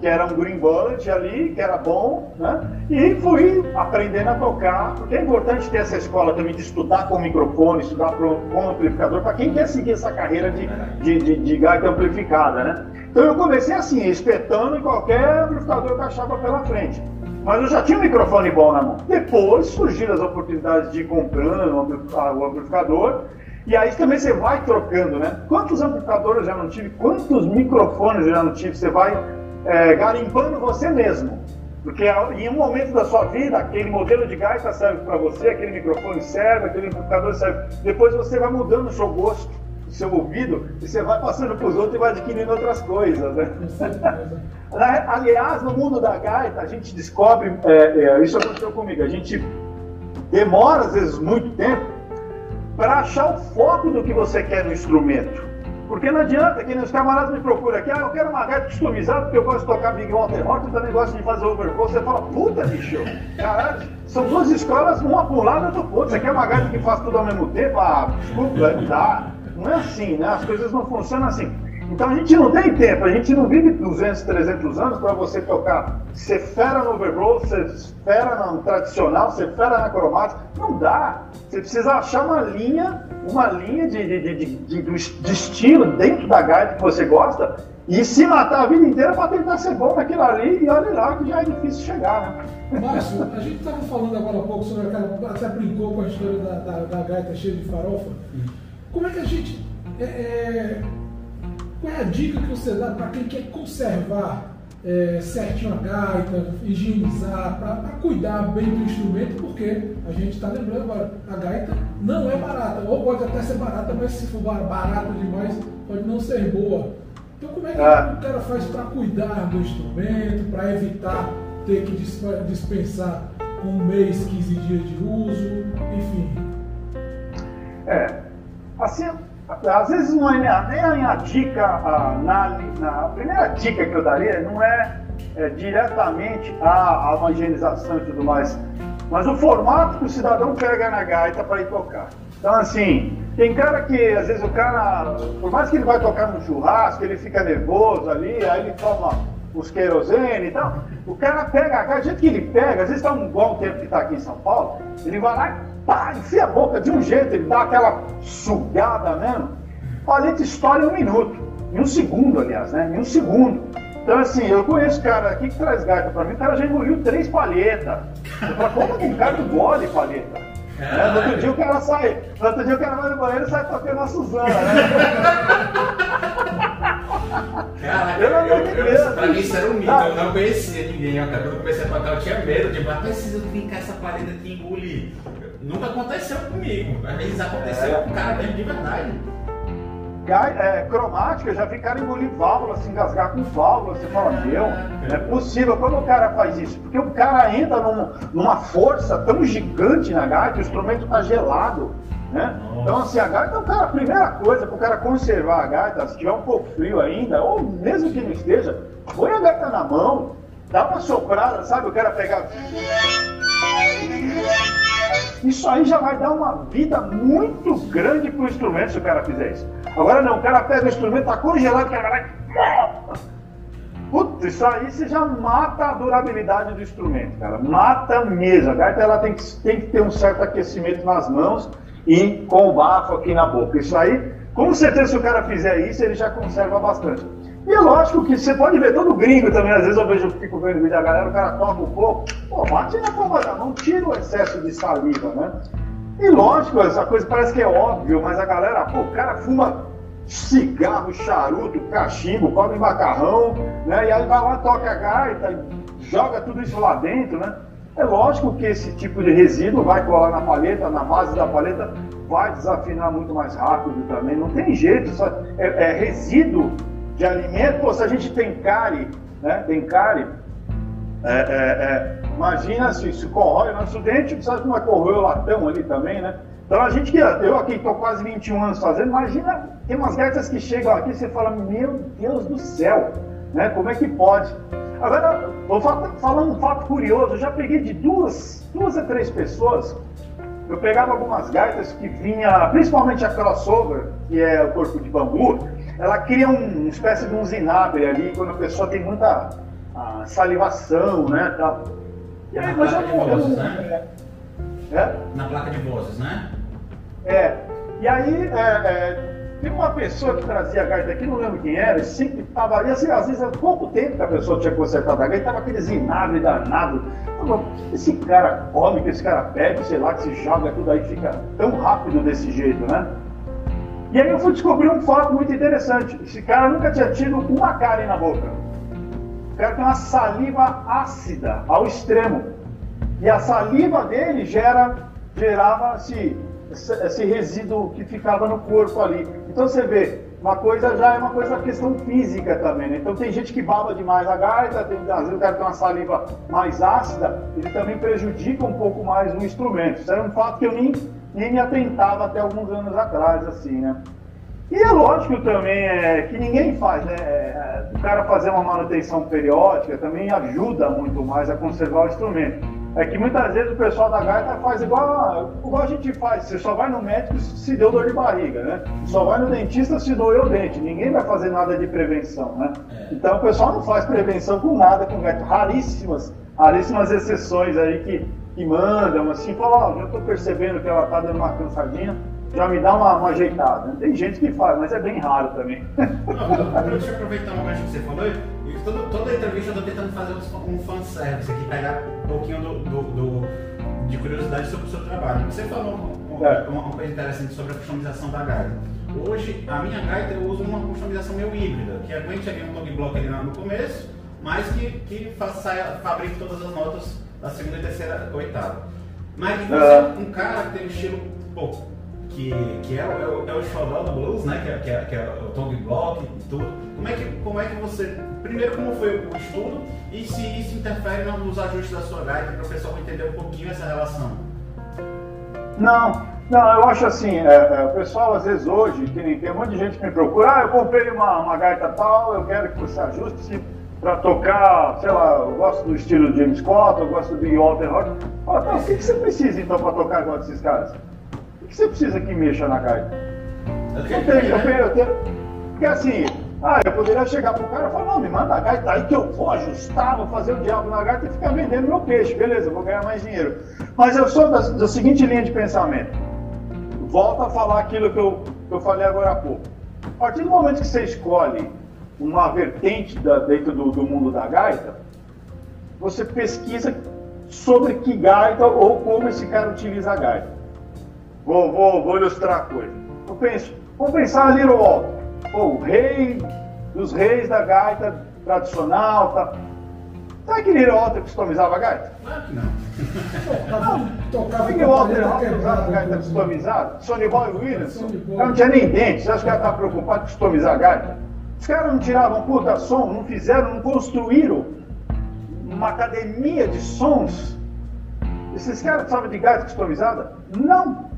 que era um green bullet ali, que era bom, né? E fui aprendendo a tocar, porque é importante ter essa escola também de estudar com microfone, estudar com amplificador, para quem quer seguir essa carreira de, de, de, de gaita amplificada, né? Então eu comecei assim, espetando em qualquer amplificador que achava pela frente. Mas eu já tinha um microfone bom na mão. Depois surgiram as oportunidades de ir comprando o amplificador e aí também você vai trocando, né? Quantos amplificadores eu já não tive? Quantos microfones eu já não tive? Você vai é, garimpando você mesmo. Porque em um momento da sua vida, aquele modelo de gaita serve para você, aquele microfone serve, aquele computador serve. Depois você vai mudando o seu gosto, o seu ouvido, e você vai passando para os outros e vai adquirindo outras coisas. Né? Aliás, no mundo da gaita, a gente descobre, é, é, isso aconteceu comigo, a gente demora às vezes muito tempo para achar o foco do que você quer no instrumento. Porque não adianta que os camaradas me procuram aqui, ah, eu quero uma gaita customizada porque eu gosto de tocar Big Walter Rock e também gosto de fazer overflow. Você fala, puta, bicho, caralho, são duas escolas, uma outra para outro. Você quer uma gaita que faz tudo ao mesmo tempo? Ah, desculpa, não dá. Não é assim, né? As coisas não funcionam assim. Então a gente não tem tempo, a gente não vive 200, 300 anos para você tocar ser fera no overroll, ser fera no tradicional, ser fera na cromática. Não dá. Você precisa achar uma linha, uma linha de, de, de, de, de estilo dentro da gaita que você gosta e se matar a vida inteira para tentar ser bom naquilo ali e olha lá que já é difícil chegar, né? Márcio, a gente estava falando agora há pouco sobre aquela. Até brincou com a história da, da, da gaita cheia de farofa. Como é que a gente. É, é qual é a dica que você dá para quem quer conservar é, certinho a gaita, higienizar, para cuidar bem do instrumento, porque a gente está lembrando agora, a gaita não é barata, ou pode até ser barata, mas se for barata demais, pode não ser boa. Então como é que ah. o cara faz para cuidar do instrumento, para evitar ter que dispensar um mês, 15 dias de uso, enfim? É, assim, às vezes não é nem a dica, a, na, na, a primeira dica que eu daria não é, é diretamente a, a uma higienização e tudo mais, mas o formato que o cidadão pega na gaita para ir tocar. Então, assim, tem cara que, às vezes, o cara, por mais que ele vai tocar no churrasco, ele fica nervoso ali, aí ele toma os querosene e tal, o cara pega a gaita, que ele pega, às vezes está um bom tempo que está aqui em São Paulo, ele vai lá pá, enfia a boca de um jeito, ele dá aquela sugada mesmo. A leite estoura em um minuto, em um segundo, aliás, né? Em um segundo. Então, assim, eu conheço cara aqui que traz gaita pra mim, o cara já engoliu três palhetas. Eu falo, como que um cara engole palheta? É, no outro dia o cara sai, no outro dia o cara vai no banheiro e sai tocando a Suzana, né? Caraca, eu, eu, eu, pra mim isso era um mito, eu não conhecia ninguém. Quando eu comecei a tocar, eu tinha medo de, mas preciso fincar essa parede aqui e engolir. Nunca aconteceu comigo. Às vezes aconteceu é. com o cara mesmo de verdade. É, cromática, já vi cara engolir válvula, se engasgar com válvula, você fala, meu, não é possível. Quando o cara faz isso? Porque o cara entra num, numa força tão gigante na gaita, o instrumento está gelado. Né? Então, assim, a gaita, cara, a primeira coisa para o cara conservar a gaita, se tiver um pouco frio ainda, ou mesmo que não esteja, põe a gaita na mão, dá uma soprada, sabe? O cara pegar. Isso aí já vai dar uma vida muito grande para o instrumento se o cara fizer isso. Agora não, o cara pega o instrumento, está congelado, o cara vai. Putz, isso aí você já mata a durabilidade do instrumento, cara. Mata mesmo. A gaita ela tem que, tem que ter um certo aquecimento nas mãos e com o bafo aqui na boca. Isso aí, com certeza, se o cara fizer isso, ele já conserva bastante. E é lógico que você pode ver todo gringo também, às vezes eu vejo, fico vendo vídeo da galera, o cara toca um pouco, pô, bate na palma da mão, tira o excesso de saliva, né? E lógico, essa coisa parece que é óbvio, mas a galera, pô, o cara fuma cigarro, charuto, cachimbo, come macarrão, né? E aí vai lá, toca a gaita, joga tudo isso lá dentro, né? É lógico que esse tipo de resíduo vai colar na paleta, na base da paleta, vai desafinar muito mais rápido também. Não tem jeito, só é, é resíduo de alimento. Pô, se a gente tem cárie, né? Tem cárie, é, é, é, imagina se, se corrói o nosso dente, como vai corroer o latão ali também, né? Então a gente eu aqui estou quase 21 anos fazendo, imagina, tem umas gaitas que chegam aqui e você fala, meu Deus do céu, né? Como é que pode? Agora, vou falar um fato curioso, eu já peguei de duas, duas a três pessoas, eu pegava algumas gaitas que vinha, principalmente a crossover, que é o corpo de bambu, ela cria um, uma espécie de um zinabre ali, quando a pessoa tem muita salivação, né, tal. E aí, mas eu não... Eu, né? é? Na placa de vozes, né? É. E aí, é, é, tem uma pessoa que trazia a gaita aqui, não lembro quem era, sempre estava ali, assim, às vezes há pouco tempo que a pessoa tinha consertado a gaita, estava aquele zinado danado. Esse cara come, que esse cara bebe, sei lá, que se joga tudo aí, fica tão rápido desse jeito, né? E aí eu fui descobrir um fato muito interessante. Esse cara nunca tinha tido uma cárie na boca. O cara tem uma saliva ácida ao extremo. E a saliva dele gera, gerava esse resíduo que ficava no corpo ali. Então você vê, uma coisa já é uma coisa questão física também, né? Então tem gente que baba demais a gaita, tem, às vezes cara tem uma saliva mais ácida, ele também prejudica um pouco mais o instrumento. Isso era um fato que eu nem, nem me atentava até alguns anos atrás, assim, né? E é lógico também é, que ninguém faz, né? É, o cara fazer uma manutenção periódica também ajuda muito mais a conservar o instrumento. É que muitas vezes o pessoal da gaita faz igual, igual a gente faz. Você só vai no médico se deu dor de barriga, né? Só vai no dentista se doeu o dente. Ninguém vai fazer nada de prevenção, né? É. Então o pessoal não faz prevenção com nada com gaita. Raríssimas, raríssimas exceções aí que, que mandam assim, falam, ó, oh, já estou percebendo que ela está dando uma cansadinha já me dá uma, uma ajeitada. Tem gente que faz, mas é bem raro também. Não, deixa eu aproveitar uma coisa que você falou. Toda, toda entrevista eu estou tentando fazer um fanservice aqui, pegar um pouquinho do, do, do, de curiosidade sobre o seu trabalho. Você falou uma, é. uma, coisa interessante sobre a customização da gaita. Hoje, a minha gaita eu uso uma customização meio híbrida, que aguente ali um log block ali no começo, mas que, que faça, fabrique todas as notas da segunda, terceira, oitava. Mas você, é. um cara que tem um estilo, pô, que, que é, é, é o xodó do blues, né? Que é, que é, que é o Tong Block e tudo. Como é, que, como é que você. Primeiro, como foi o estudo e se isso interfere nos ajustes da sua gaita para o pessoal entender um pouquinho essa relação? Não, não, eu acho assim, é, é, o pessoal às vezes hoje, tem, tem um monte de gente que me procura, ah, eu comprei uma, uma gaita tal, eu quero que você ajuste para tocar, sei lá, eu gosto do estilo James Scott, eu gosto do Walter Rock. Fala, tá, o que, que você precisa então para tocar igual desses caras? O que você precisa que mexa na gaita? Eu tenho, eu tenho, eu tenho. Porque assim, ah, eu poderia chegar pro cara e falar, não, me manda a gaita aí que eu vou ajustar, vou fazer o diabo na gaita e ficar vendendo meu peixe, beleza, vou ganhar mais dinheiro. Mas eu sou da, da seguinte linha de pensamento. Volto a falar aquilo que eu, que eu falei agora há pouco. A partir do momento que você escolhe uma vertente da, dentro do, do mundo da gaita, você pesquisa sobre que gaita ou como esse cara utiliza a gaita. Vou, vou, vou ilustrar a coisa. Eu penso, vamos pensar ali no Walter, o rei dos reis da gaita tradicional. Tá. Sabe que Little Walter customizava a gaita? Claro que não. não. Tocava que Walter usava gaita customizada? Sonny Boy Williams? não tinha nem dente. Você acha que ela estava preocupado em customizar a gaita? Os caras não tiravam puta som, não fizeram, não construíram uma academia de sons. Esses caras precisavam de gaita customizada? Não.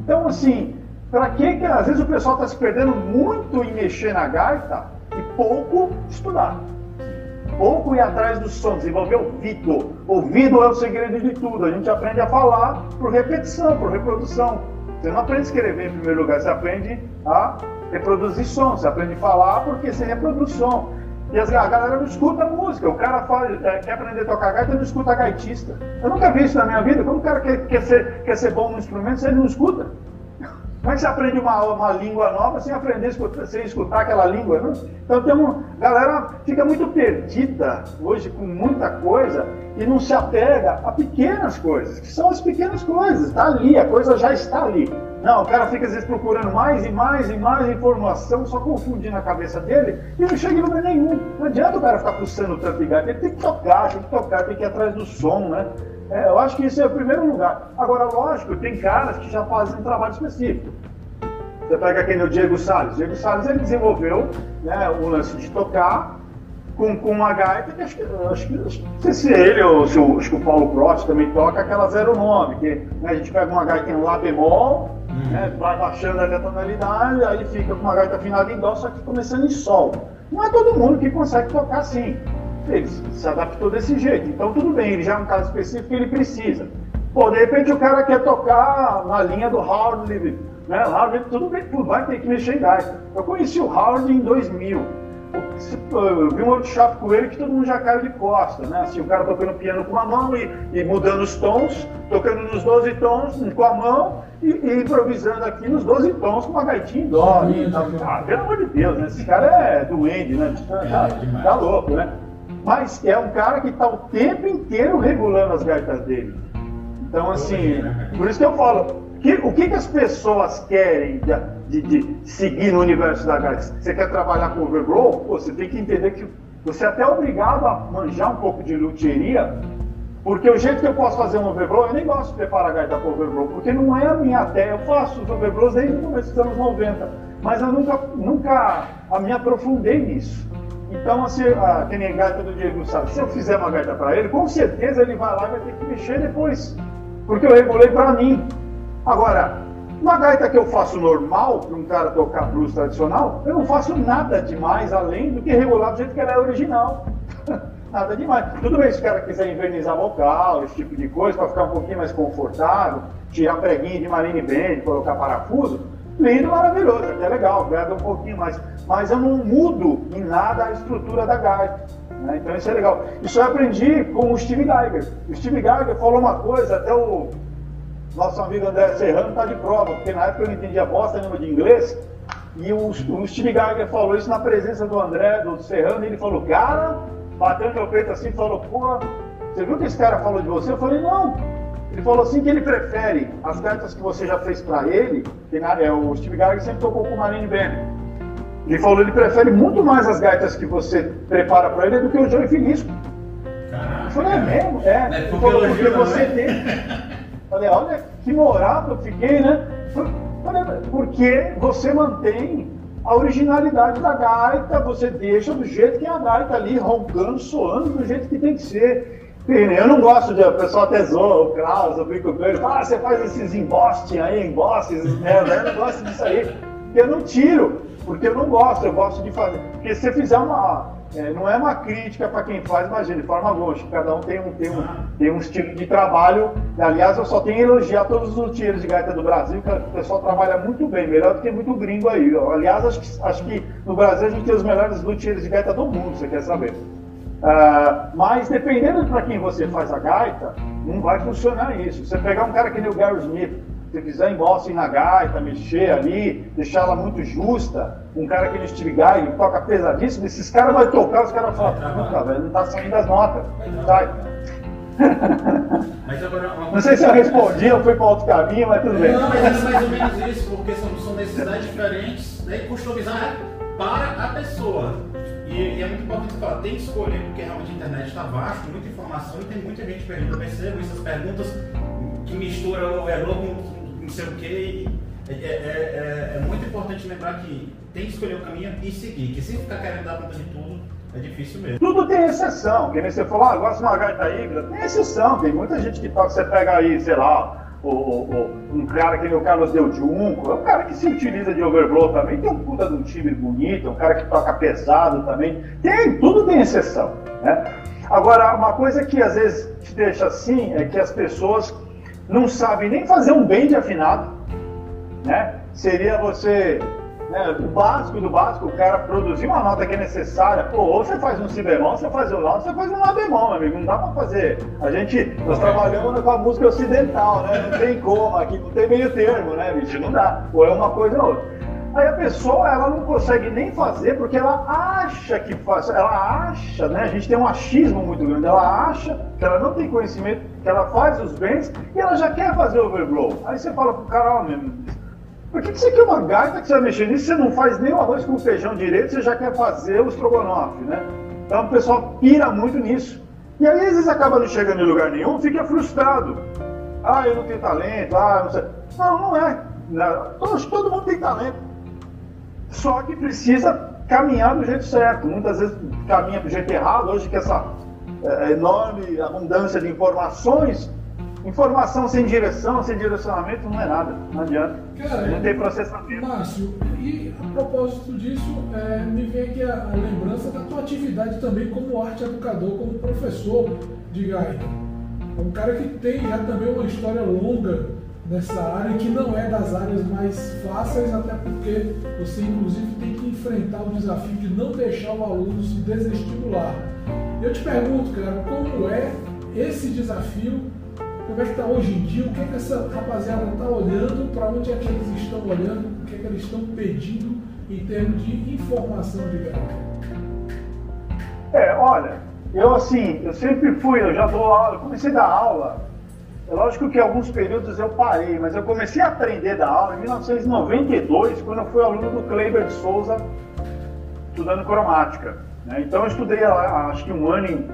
Então, assim, para que que às vezes o pessoal está se perdendo muito em mexer na gaita e pouco estudar? Pouco ir atrás do som, desenvolver ouvido. Ouvido é o segredo de tudo. A gente aprende a falar por repetição, por reprodução. Você não aprende a escrever em primeiro lugar, você aprende a reproduzir som, você aprende a falar porque você reproduz som. E as, a galera não escuta música. O cara fala, é, quer aprender a tocar gaita, não escuta gaitista. Eu nunca vi isso na minha vida. Como o cara quer, quer, ser, quer ser bom no instrumento, você não escuta. Como é que você aprende uma, uma língua nova sem aprender escutar, sem escutar aquela língua? Não? Então tem a galera fica muito perdida hoje com muita coisa e não se apega a pequenas coisas, que são as pequenas coisas. Está ali, a coisa já está ali. Não, o cara fica às vezes procurando mais e mais e mais informação, só confundindo a cabeça dele e não chega em lugar nenhum. Não adianta o cara ficar pulsando tanto de gaita, ele tem que tocar, tem que tocar, tem que ir atrás do som, né? É, eu acho que isso é o primeiro lugar. Agora, lógico, tem caras que já fazem um trabalho específico. Você pega aquele o Diego Salles. Diego Salles ele desenvolveu né, o lance de tocar com, com uma gaita que acho que, acho que, não sei se ele ou se o, acho que o Paulo Prost também toca aquela zero nome, que né, a gente pega uma gaita em Lá bemol. Né, vai baixando ali a tonalidade, aí fica com uma gaita afinada em Dó, só que começando em Sol. Não é todo mundo que consegue tocar assim. Ele se adaptou desse jeito. Então tudo bem, ele já é um caso específico ele precisa. Pô, de repente o cara quer tocar na linha do Howard né? Howard, tudo bem, tudo vai ter que mexer em gaita. Eu conheci o Howard em 2000. Eu vi um workshop com ele que todo mundo já caiu de costa, né? Assim, o cara tocando piano com uma mão e, e mudando os tons, tocando nos 12 tons com a mão e, e improvisando aqui nos 12 tons com uma gaitinha em dó. Ah, pelo amor de Deus, né? Esse cara é doente, né? Tá, tá, tá louco, né? Mas é um cara que está o tempo inteiro regulando as gaitas dele. Então, assim, por isso que eu falo, que, o que, que, as pessoas querem de, de, de, seguir no universo da gaita? Você quer trabalhar com overgrow? Você tem que entender que você é até obrigado a manjar um pouco de luthieria, porque o jeito que eu posso fazer um overgrow, eu nem gosto de preparar gaita para overgrow, porque não é a minha até. Eu faço os overgrows desde o começo dos anos 90, mas eu nunca, nunca a me aprofundei nisso. Então, assim, a, que nem a gaita do Diego sabe, se eu fizer uma gaita para ele, com certeza ele vai lá e vai ter que mexer depois, porque eu regulei para mim. Agora, uma gaita que eu faço normal, para um cara tocar blues tradicional, eu não faço nada demais além do que regular do jeito que ela é original. nada demais. Tudo bem se o cara quiser invernizar vocal, esse tipo de coisa, para ficar um pouquinho mais confortável, tirar preguinho de marine band, colocar parafuso, lindo, maravilhoso, até legal, grava um pouquinho mais. Mas eu não mudo em nada a estrutura da gaita. Né? Então isso é legal. Isso eu aprendi com o Steve Geiger. O Steve Geiger falou uma coisa, até o nosso amigo André Serrano está de prova, porque na época eu não entendia bosta nenhuma de inglês, e o, o Steve Geiger falou isso na presença do André, do Serrano, e ele falou, cara, batendo meu peito assim, falou, pô, você viu que esse cara falou de você? Eu falei, não. Ele falou assim que ele prefere as cartas que você já fez para ele, que é, o Steve Geiger sempre tocou com o Marine Band. Ele falou ele prefere muito mais as gaitas que você prepara para ele do que o Joey Finisco. Eu falei, é mesmo? É. é porque, falou, porque você né? tem. Falei, olha que moral que eu fiquei, né? Falei, porque você mantém a originalidade da gaita, você deixa do jeito que é a gaita ali, roncando, soando do jeito que tem que ser. Eu não gosto de. O pessoal até zoa o Klaus, eu brinco com ele, ah, você faz esses embostes aí, embostes, né? Eu não gosto disso aí. Eu não tiro, porque eu não gosto, eu gosto de fazer. Porque se você fizer uma é, não é uma crítica para quem faz, imagina, de forma alguma. Cada um tem um, tem, um, tem um estilo de trabalho. Aliás, eu só tenho a elogiar todos os luthiers de gaita do Brasil, que o pessoal trabalha muito bem, melhor do que muito gringo aí. Aliás, acho que, acho que no Brasil a gente tem os melhores luthiers de gaita do mundo, você quer saber. Uh, mas dependendo para quem você faz a gaita, não vai funcionar isso. Você pegar um cara que nem o Gary Smith, se quiser embolsem na gaita, mexer ali, deixar ela muito justa, um cara que ele Steve Guy toca pesadíssimo, esses caras vão tocar, os caras falam, puta, velho, não tá saindo as notas. Sai. não sei se eu respondi, eu fui para outro caminho, mas tudo bem. Não, mas é mais ou menos isso, porque são, são necessidades diferentes né, e customizar para a pessoa. E, e, é muito importante falar, tem que escolher, porque realmente a internet está vasta, muita informação e tem muita gente perdendo. Eu percebo essas perguntas que misturam o overload com não sei o quê. É, é, é, é, muito importante lembrar que tem que escolher o caminho e seguir, que se ficar querendo dar conta de tudo, é difícil mesmo. Tudo tem exceção, que nem você falou, ah, gosta de uma gaita híbrida, tem exceção, tem muita gente que toca, você pega aí, sei lá, o, o, um cara que nem o Carlos Del Junco, é um cara que se utiliza de overblow também, tem um puta de um timbre bonito, um cara que toca pesado também, tem, tudo tem exceção, né? Agora, uma coisa que às vezes te deixa assim é que as pessoas não sabe nem fazer um bend afinado, né? Seria você, né, o básico do básico, o cara produzir uma nota que é necessária. Pô, ou você faz um si bemol, você faz um lá, você faz um lá bemol, meu amigo. Não dá pra fazer. A gente, nós trabalhamos com a música ocidental, né? Não tem como, aqui não tem meio termo, né, bicho? Não dá. Ou é uma coisa ou outra. Aí a pessoa ela não consegue nem fazer porque ela acha que faz, ela acha, né? A gente tem um achismo muito grande. Ela acha que ela não tem conhecimento, que ela faz os bens e ela já quer fazer overblow. Aí você fala pro cara, ó, oh, Por que, que você quer uma gaita que você vai mexer nisso? Você não faz nem o arroz com feijão direito, você já quer fazer o estrogonofe, né? Então o pessoal pira muito nisso. E aí, às vezes, acaba não chegando em lugar nenhum, fica frustrado. Ah, eu não tenho talento, ah, não sei. Não, não é. Todo mundo tem talento. Só que precisa caminhar do jeito certo. Muitas vezes caminha do jeito errado. Hoje, que essa é, enorme abundância de informações, informação sem direção, sem direcionamento, não é nada. Não adianta. Cara, não tem processamento. Márcio, e a propósito disso, é, me vem aqui a, a, lembrança da tua atividade também como arte educador, como professor de gaita. Um cara que tem já também uma história longa nessa área que não é das áreas mais fáceis, até porque você inclusive tem que enfrentar o desafio de não deixar o aluno se desestimular. Eu te pergunto, cara, como é esse desafio? Como é que está hoje em dia? O que, é que essa rapaziada está olhando? Para onde é que eles estão olhando? O que é que eles estão pedindo em termos de informação de? É, olha, eu assim, eu sempre fui, eu já dou aula, comecei a dar aula é lógico que alguns períodos eu parei, mas eu comecei a aprender da aula em 1992, quando eu fui aluno do Kleber de Souza, estudando cromática. Né? Então eu estudei acho que um ano,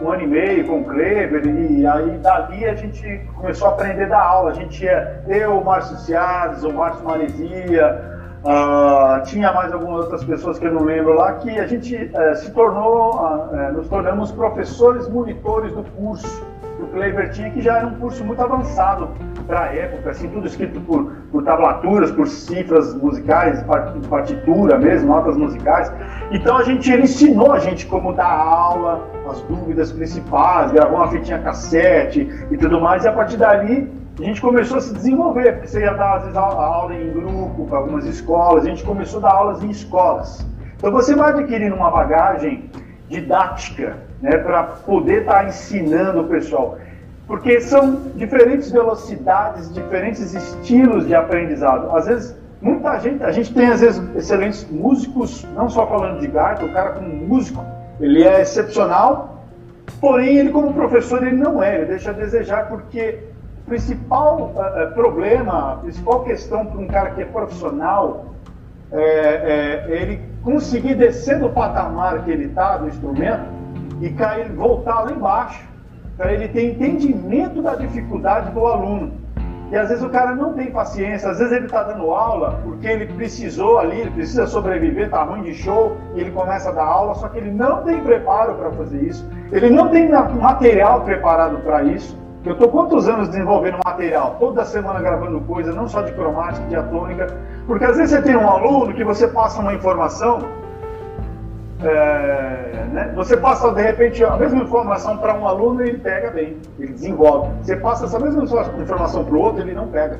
um ano e meio com o Kleber, e aí dali a gente começou a aprender da aula. A gente ia, eu, o Márcio Ciades, o Márcio Maresia, Uh, tinha mais algumas outras pessoas que eu não lembro lá, que a gente uh, se tornou, uh, nos tornamos professores monitores do curso Kleber tinha, que já era um curso muito avançado para a época, assim, tudo escrito por, por tablaturas, por cifras musicais, partitura mesmo, notas musicais. Então a gente, ele ensinou a gente como dar aula, as dúvidas principais, gravou uma fitinha cassete e tudo mais, e a partir dali a gente começou a se desenvolver, porque você ia dar às vezes aula em grupo para algumas escolas, a gente começou a dar aulas em escolas. Então você vai adquirindo uma bagagem didática né, para poder estar tá ensinando o pessoal. Porque são diferentes velocidades, diferentes estilos de aprendizado. Às vezes, muita gente, a gente tem às vezes excelentes músicos, não só falando de gaita, o cara como músico, ele é excepcional, porém ele como professor ele não é, ele deixa a desejar porque o principal uh, problema, a principal questão para um cara que é profissional é, é ele conseguir descer do patamar que ele está do instrumento e cair, voltar lá embaixo, para ele ter entendimento da dificuldade do aluno. E às vezes o cara não tem paciência, às vezes ele está dando aula porque ele precisou ali, ele precisa sobreviver, está ruim de show, e ele começa a dar aula, só que ele não tem preparo para fazer isso, ele não tem material preparado para isso. Eu estou quantos anos desenvolvendo material? Toda semana gravando coisa, não só de cromática, de atônica, porque às vezes você tem um aluno que você passa uma informação é, né? Você passa, de repente, a mesma informação para um aluno e ele pega bem, ele desenvolve. Você passa essa mesma informação para o outro, ele não pega.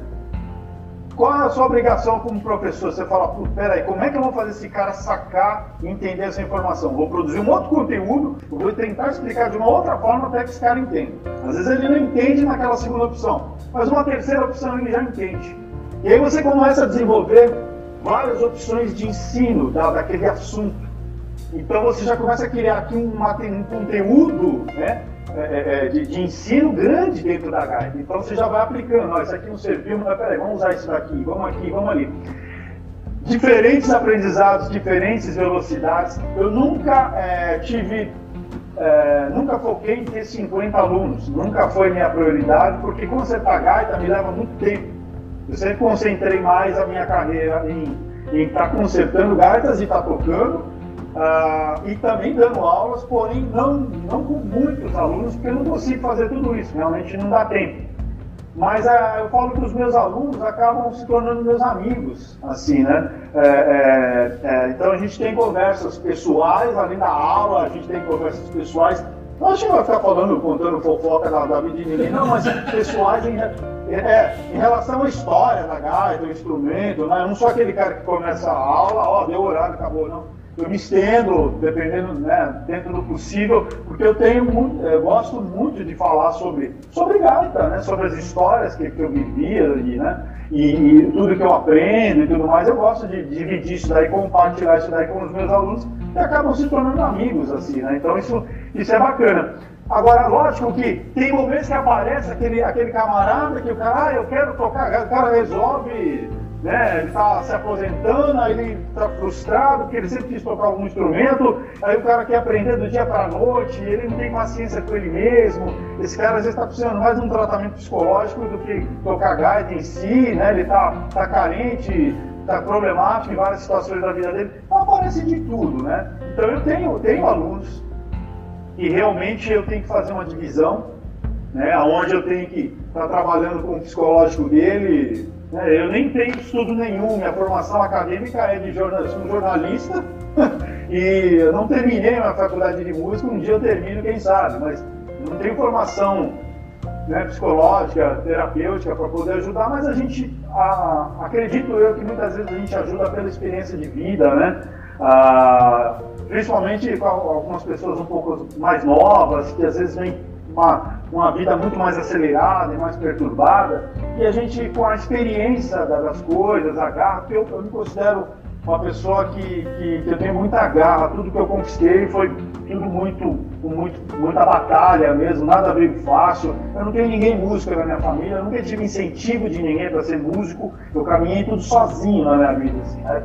Qual é a sua obrigação como professor? Você fala, peraí, como é que eu vou fazer esse cara sacar e entender essa informação? Vou produzir um outro conteúdo, vou tentar explicar de uma outra forma até que esse cara entenda. Às vezes ele não entende naquela segunda opção, mas uma terceira opção ele já entende. E aí você começa a desenvolver várias opções de ensino da, daquele assunto. Então você já começa a criar aqui um, um conteúdo né, é, é, é, de, de, ensino grande dentro da gaita. Então você já vai aplicando, ó, isso aqui não serviu, mas peraí, vamos usar isso daqui, vamos aqui, vamos ali. Diferentes aprendizados, diferentes velocidades. Eu nunca é, tive, nunca foquei em ter 50 alunos, nunca foi minha prioridade, porque quando você está gaita me leva muito tempo. Eu sempre concentrei mais a minha carreira em estar tá consertando gaitas e estar tá tocando ah, e também dando aulas, porém não, não com muitos alunos, porque eu não consigo fazer tudo isso, realmente não dá tempo. Mas ah, eu falo que os meus alunos acabam se tornando meus amigos, assim, né? É, é, é, então a gente tem conversas pessoais além da aula, a gente tem conversas pessoais. Não, a gente vai ficar falando, contando fofoca da, da vida de ninguém, não, mas pessoais em, é, em relação à história da gaita, do instrumento, né? Eu não sou aquele cara que começa a aula, ó, deu horário, acabou, não eu me estendo, dependendo, né, dentro do possível, porque eu tenho muito, eu gosto muito de falar sobre, sobre gaita, né, sobre as histórias que, que eu vivia e, né, e, e, tudo que eu aprendo e tudo mais, eu gosto de, de dividir isso daí, compartilhar isso daí com os meus alunos que acabam se tornando amigos, assim, né, então isso, isso é bacana. Agora, lógico que tem momentos que aparece aquele, aquele camarada que o cara, ah, eu quero tocar, o cara resolve né? Ele está se aposentando, aí ele está frustrado porque ele sempre quis tocar algum instrumento, aí o cara quer aprender do dia para a noite, ele não tem paciência com ele mesmo. Esse cara às vezes está precisando mais de um tratamento psicológico do que tocar gaita em si, né? Ele está tá carente, está problemático em várias situações da vida dele. Então aparece de tudo, né? Então eu tenho, tenho alunos e realmente eu tenho que fazer uma divisão, né? Onde eu tenho que estar tá trabalhando com o psicológico dele é, eu nem tenho estudo nenhum, minha formação acadêmica é de jornalismo, jornalista e eu não terminei a faculdade de música, um dia eu termino, quem sabe, mas não tenho formação né, psicológica, terapêutica para poder ajudar, mas a gente, a, acredito eu que muitas vezes a gente ajuda pela experiência de vida, né? Principalmente com algumas pessoas um pouco mais novas, que às vezes vêm uma, uma vida muito mais acelerada e mais perturbada, e a gente, com a experiência das coisas, a garra, eu, eu me considero uma pessoa que, que, que, eu tenho muita garra, tudo que eu conquistei foi tudo muito, com muito, muita batalha mesmo, nada veio fácil. Eu não tenho ninguém músico na minha família, eu nunca tive incentivo de ninguém para ser músico, eu caminhei tudo sozinho na minha vida, assim, né?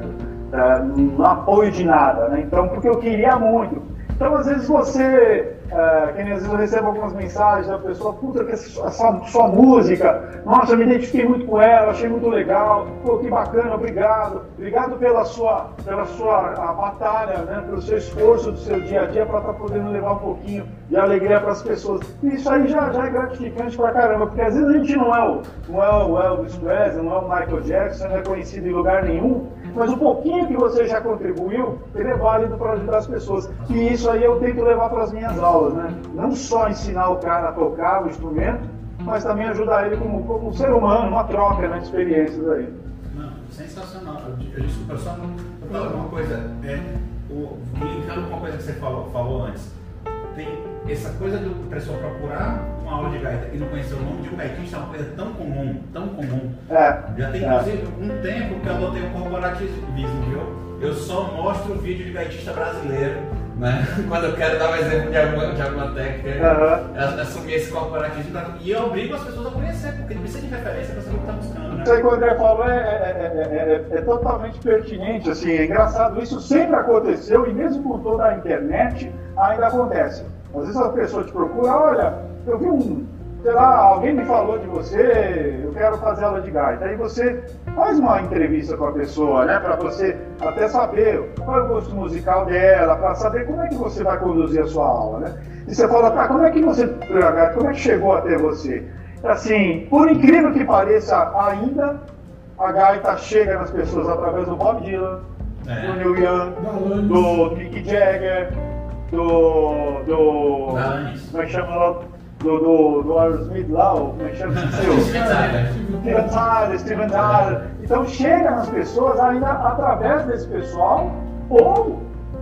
é, não apoio de nada, né? Então, porque eu queria muito. Então, às vezes você é, que às vezes eu recebo algumas mensagens da pessoa, puta, que essa sua música, nossa, me identifiquei muito com ela, achei muito legal, pô, que bacana, obrigado, obrigado pela sua, pela sua batalha, né, pelo seu esforço do seu dia a dia para estar tá podendo levar um pouquinho de alegria para as pessoas. E isso aí já, já é gratificante pra caramba, porque às vezes a gente não é o, não é o Elvis Presley, não é o Michael Jackson, não é conhecido em lugar nenhum, mas o pouquinho que você já contribuiu, ele é válido para ajudar as pessoas. E isso aí eu tento levar para as minhas aulas, né? Não só ensinar o cara a tocar o instrumento, mas também ajudar ele como, como um ser humano, uma troca né, de experiências aí. Não, sensacional. Eu, desculpa, só falar uma coisa. É, o, linkando com uma coisa que você falou, falou antes tem essa coisa do pessoal procurar uma aula de gaita e não conhecer o nome de um gaitista é uma coisa tão comum, tão comum. É, Já tem, inclusive, é. um tempo que eu adotei um corporativismo, viu? Eu só mostro o vídeo de gaitista brasileiro, né? Quando eu quero dar um exemplo de alguma, de alguma técnica, uhum. assumir esse corporativismo. E eu obrigo as pessoas a conhecer, porque precisa de referência para saber o que está buscando, né? Isso aí que o André falou é, é, é, é, totalmente pertinente, assim, é engraçado. Isso sempre aconteceu e mesmo com toda a internet, ainda acontece. Às vezes a pessoa te procura, olha, eu vi um, sei lá, alguém me falou de você, eu quero fazer aula de gaita. Aí você faz uma entrevista com a pessoa, né, para você até saber qual é o gosto musical dela, para saber como é que você vai conduzir a sua aula, né? E você fala, tá, como é que você, como é que chegou até você? Assim, por incrível que pareça, ainda a gaita chega nas pessoas através do Bob Dylan, é. do Neil Young, do Mick Jagger, do. do como é que chama Do, do, do Aerosmith lá, como é que chama? Steven Tyler, Steven Tyler. Então chega nas pessoas ainda através desse pessoal, ou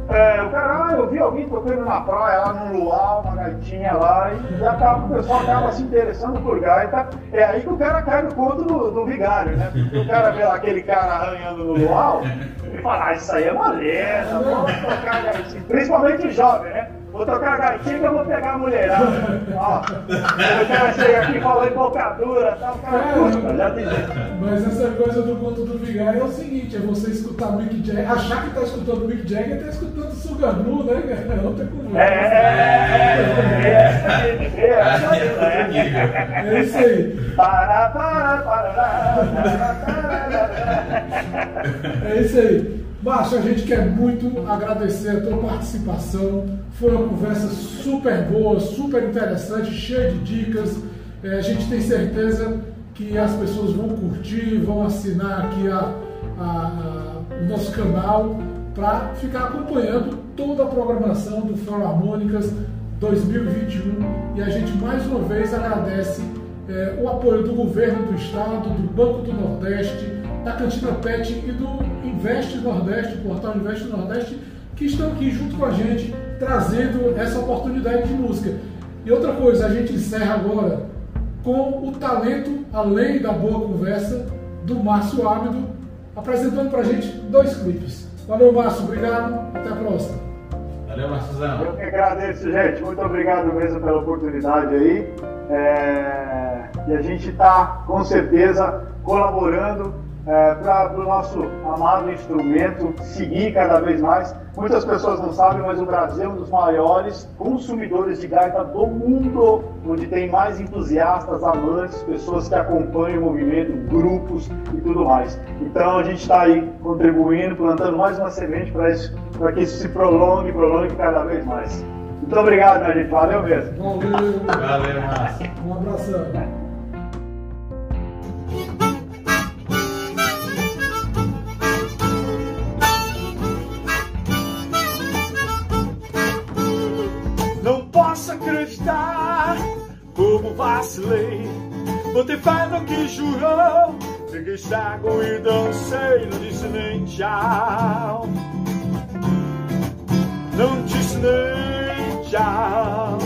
é, o cara, ah, eu vi alguém tocando na praia, lá no luau, uma gaitinha lá, e acaba, o pessoal acaba se interessando por gaita. É aí que o cara cai no conto do, do vigário, né? Porque o cara vê lá aquele cara arranhando no luau e fala, ah, isso aí é uma lenda, vamos tocar gaitinha. Principalmente o jovem, né? Vou tocar gaitinha que eu vou pegar a mulherada. Ó, o cara chega aqui falando embocadura, tá, o cara curta, já tem Mas essa coisa do conto do vigário é o seguinte, é você escutar o Mick Jagger, achar que tá escutando o Mick Jagger e tá escutando o Suganu, né, cara? É outra conversa. É, é, é, é, é, isso aí. Para, para, para, É isso aí. Márcio, a gente quer muito agradecer a tua participação. Foi uma conversa super boa, super interessante, cheia de dicas. É, a gente tem certeza que as pessoas vão curtir, vão assinar aqui a, a, a, o nosso canal para ficar acompanhando toda a programação do Fórum Harmônicas 2021. E a gente mais uma vez agradece é, o apoio do governo do estado, do Banco do Nordeste, da Cantina Pet e do Investe Nordeste, o portal Investe Nordeste, que estão aqui junto com a gente, trazendo essa oportunidade de música. E outra coisa, a gente encerra agora com o talento, além da boa conversa, do Márcio Ábido, apresentando para a gente dois clipes. Valeu, Márcio, obrigado, até a próxima. Valeu, Márciozão. Eu que agradeço, gente. Muito obrigado mesmo pela oportunidade aí. É... E a gente está, com certeza, colaborando é, para o nosso amado instrumento seguir cada vez mais. Muitas pessoas não sabem, mas o Brasil é um dos maiores consumidores de gaita do mundo, onde tem mais entusiastas, amantes, pessoas que acompanham o movimento, grupos e tudo mais. Então a gente está aí contribuindo, plantando mais uma semente para que isso se prolongue, prolongue cada vez mais. Muito obrigado, minha gente. Valeu mesmo. Valeu. Valeu, Márcio. Um abração. Como vacilei. Botei fé no que jurou, peguei cego e dancei, não disse nem tchau. Não disse nem tchau.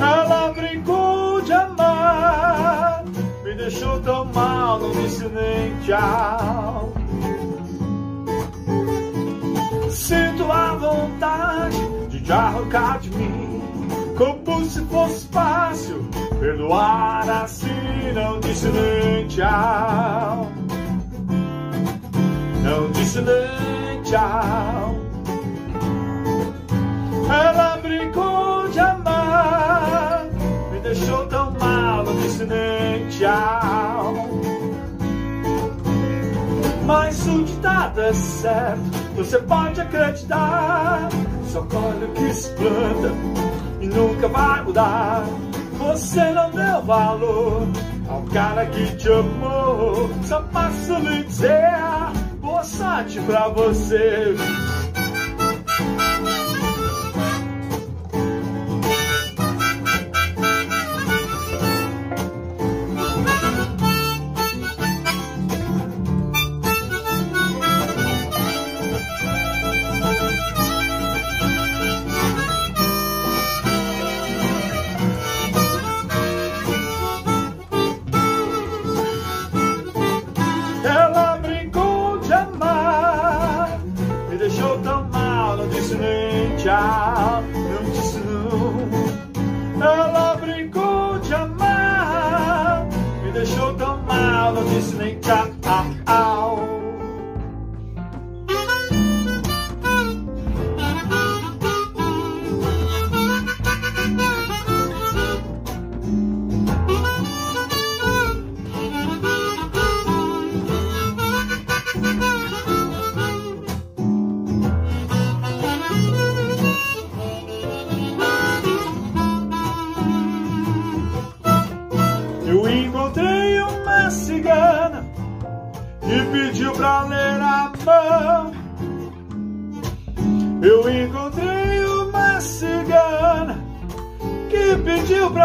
Ela brincou de amar, me deixou tão mal, não disse nem tchau. Sinto a vontade de arrancar de mim como se fosse fácil perdoar assim. Não disse nem tchau. Não disse nem tchau. Ela brincou de amar, me deixou tão mal. Não disse nem tchau. Mas o ditado é certo, você pode acreditar. Só colhe o que se planta e nunca vai mudar. Você não deu valor ao cara que te amou. Só posso lhe dizer boa sorte pra você.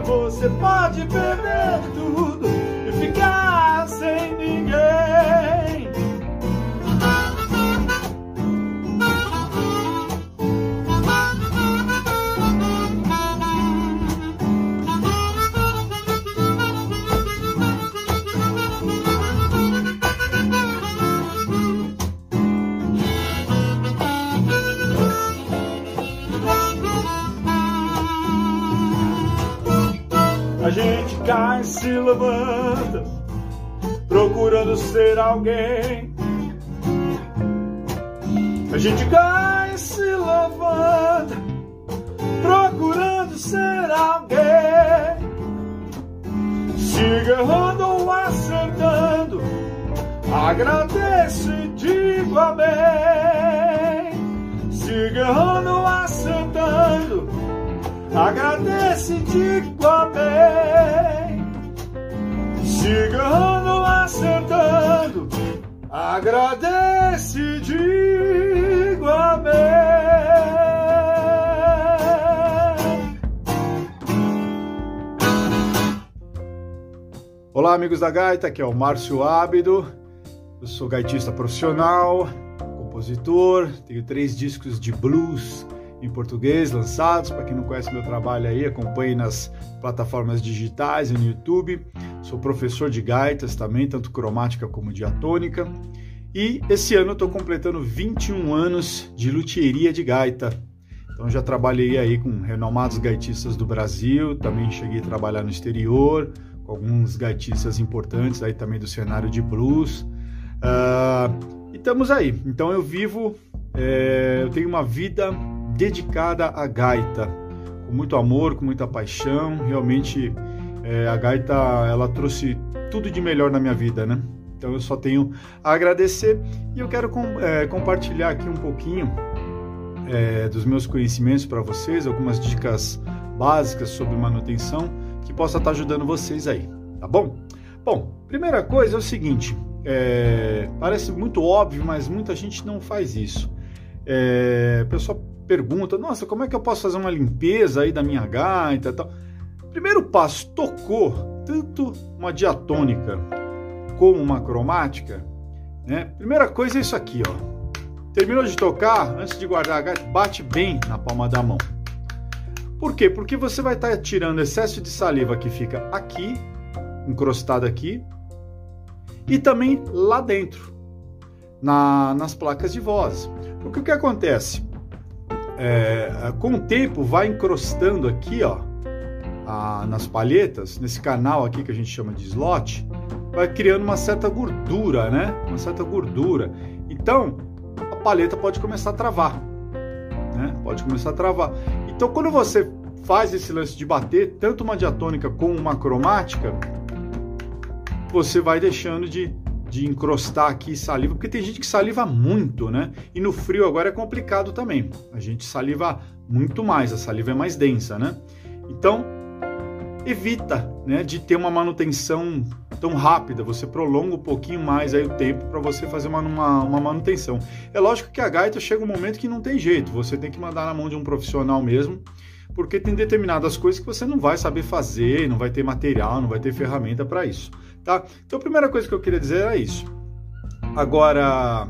você pode perder tudo e ficar sem ninguém. Cai, se levanta, procurando ser alguém. A gente cai, se levanta, procurando ser alguém. Siga errando ou acertando, agradece e digo amém. Siga errando ou acertando, agradece e digo amém chegando, acertando, agradece, digo amém. Olá, amigos da Gaita, aqui é o Márcio Ábido. Eu sou gaitista profissional, compositor, tenho três discos de blues em português lançados. Para quem não conhece meu trabalho aí, acompanhe nas plataformas digitais e no YouTube. Sou professor de gaitas também, tanto cromática como diatônica. E esse ano eu estou completando 21 anos de luthieria de gaita. Então já trabalhei aí com renomados gaitistas do Brasil, também cheguei a trabalhar no exterior, com alguns gaitistas importantes aí também do cenário de blues. Uh, e estamos aí. Então eu vivo, é, eu tenho uma vida dedicada à gaita, com muito amor, com muita paixão. Realmente é, a gaita ela trouxe tudo de melhor na minha vida, né? Então eu só tenho a agradecer e eu quero com, é, compartilhar aqui um pouquinho é, dos meus conhecimentos para vocês, algumas dicas básicas sobre manutenção que possa estar tá ajudando vocês aí, tá bom? Bom, primeira coisa é o seguinte, é, parece muito óbvio, mas muita gente não faz isso. É, o pessoal pergunta, nossa, como é que eu posso fazer uma limpeza aí da minha gaita e tal? Primeiro passo, tocou tanto uma diatônica como uma cromática, né? Primeira coisa é isso aqui, ó. Terminou de tocar, antes de guardar a gaita, bate bem na palma da mão. Por quê? Porque você vai estar tá tirando excesso de saliva que fica aqui, encrostado aqui, e também lá dentro, na, nas placas de voz. O que acontece? É, com o tempo vai encrostando aqui, ó, a, nas palhetas, nesse canal aqui que a gente chama de slot, vai criando uma certa gordura, né? Uma certa gordura. Então, a palheta pode começar a travar, né? Pode começar a travar. Então, quando você faz esse lance de bater tanto uma diatônica como uma cromática, você vai deixando de, de encrostar aqui saliva, porque tem gente que saliva muito, né? E no frio agora é complicado também. A gente saliva muito mais, a saliva é mais densa, né? Então, evita né, de ter uma manutenção tão rápida, você prolonga um pouquinho mais aí o tempo para você fazer uma, uma, uma, manutenção. É lógico que a gaita chega um momento que não tem jeito, você tem que mandar na mão de um profissional mesmo, porque tem determinadas coisas que você não vai saber fazer, não vai ter material, não vai ter ferramenta para isso, tá? Então a primeira coisa que eu queria dizer é isso. Agora,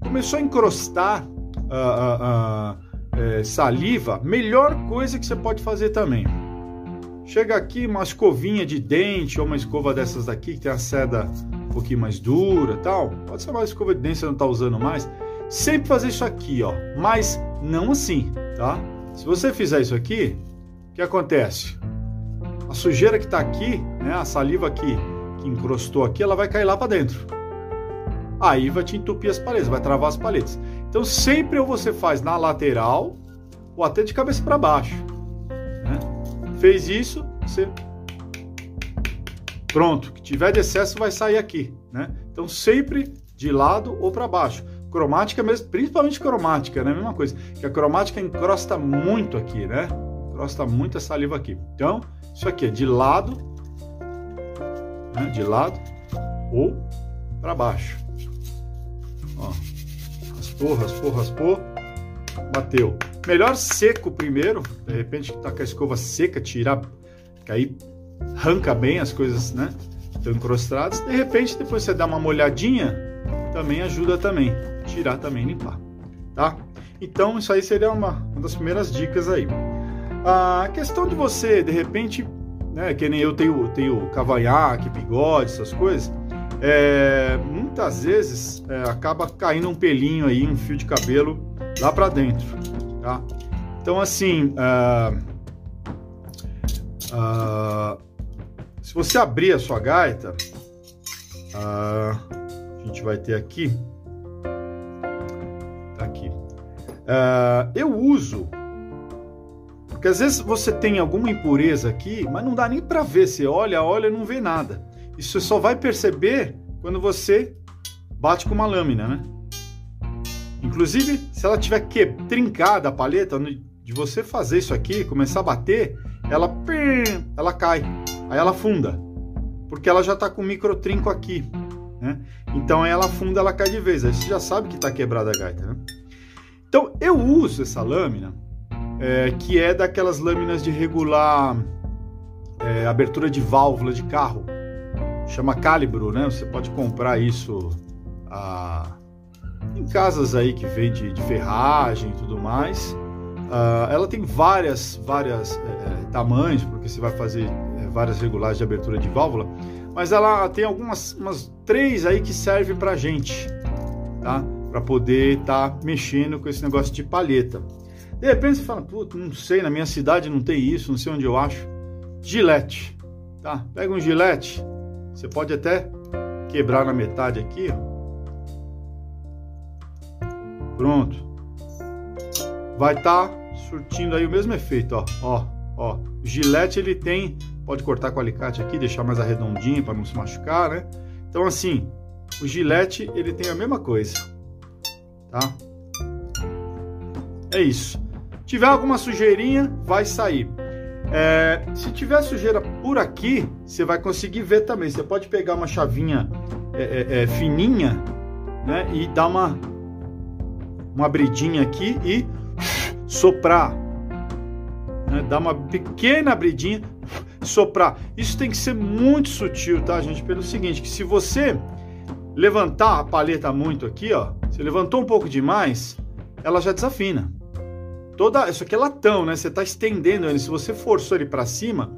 começou a encrostar uh, uh, uh, saliva, melhor coisa que você pode fazer também Chega aqui uma escovinha de dente ou uma escova dessas daqui que tem a seda um pouquinho mais dura tal. Pode ser uma escova de dente você não está usando mais. Sempre fazer isso aqui, ó. Mas não assim, tá? Se você fizer isso aqui, o que acontece? A sujeira que está aqui, né, a saliva aqui que encrostou aqui, ela vai cair lá para dentro. Aí vai te entupir as paletas, vai travar as paletas. Então sempre ou você faz na lateral ou até de cabeça para baixo. Fez isso, você pronto, que tiver de excesso vai sair aqui, né? Então sempre de lado ou para baixo. Cromática mesmo, principalmente cromática, né? Mesma coisa, que a cromática encrosta muito aqui, né? Encosta muito a saliva aqui. Então, isso aqui é de lado, né? de lado ou para baixo. Ó, raspou, raspou, raspou, bateu. Melhor seco primeiro, de repente tá com a escova seca, tirar, que aí arranca bem as coisas, né? Estão encrostadas. De repente, depois você dá uma molhadinha, também ajuda também. Tirar também, limpar, tá? Então, isso aí seria uma, uma das primeiras dicas aí. A questão de você, de repente, né, que nem eu tenho, tenho cavanhaque, bigode, essas coisas, é, muitas vezes é, acaba caindo um pelinho aí, um fio de cabelo lá para dentro. Tá? Então, assim, uh, uh, se você abrir a sua gaita, uh, a gente vai ter aqui, tá aqui. eu uso, porque às vezes você tem alguma impureza aqui, mas não dá nem para ver. Você olha, olha, não vê nada. Isso só vai perceber quando você bate com uma lâmina, né? Inclusive, se ela tiver que trincada a paleta, de você fazer isso aqui, começar a bater, ela ela cai, aí ela funda, porque ela já está com micro trinco aqui, né? Então ela funda, ela cai de vez. Aí você já sabe que está quebrada a gaita, né? Então eu uso essa lâmina, é, que é daquelas lâminas de regular é, abertura de válvula de carro, chama calibro, né? Você pode comprar isso a, em casas aí que vende de ferragem e tudo mais. Uh, ela tem várias, várias é, é, tamanhos, porque você vai fazer é, várias regulagens de abertura de válvula, mas ela tem algumas umas três aí que servem para gente, tá? Para poder estar tá mexendo com esse negócio de palheta. De repente você fala, puta, não sei, na minha cidade não tem isso, não sei onde eu acho. Gilete, tá? Pega um gilete, você pode até quebrar na metade aqui, ó. Pronto. Vai estar tá surtindo aí o mesmo efeito, ó, ó, ó. Gilete ele tem, pode cortar com o alicate aqui, deixar mais arredondinho para não se machucar, né? Então assim, o gilete ele tem a mesma coisa, tá? É isso. Tiver alguma sujeirinha, vai sair. É, se tiver sujeira por aqui, você vai conseguir ver também. Você pode pegar uma chavinha é, é, é fininha, né? E dar uma uma abridinha aqui e soprar. Né? Dar uma pequena abridinha, soprar. Isso tem que ser muito sutil, tá, gente? Pelo seguinte, que se você levantar a paleta muito aqui, ó, você levantou um pouco demais, ela já desafina. Toda, isso aqui é latão, né? Você está estendendo ele. Se você forçou ele para cima,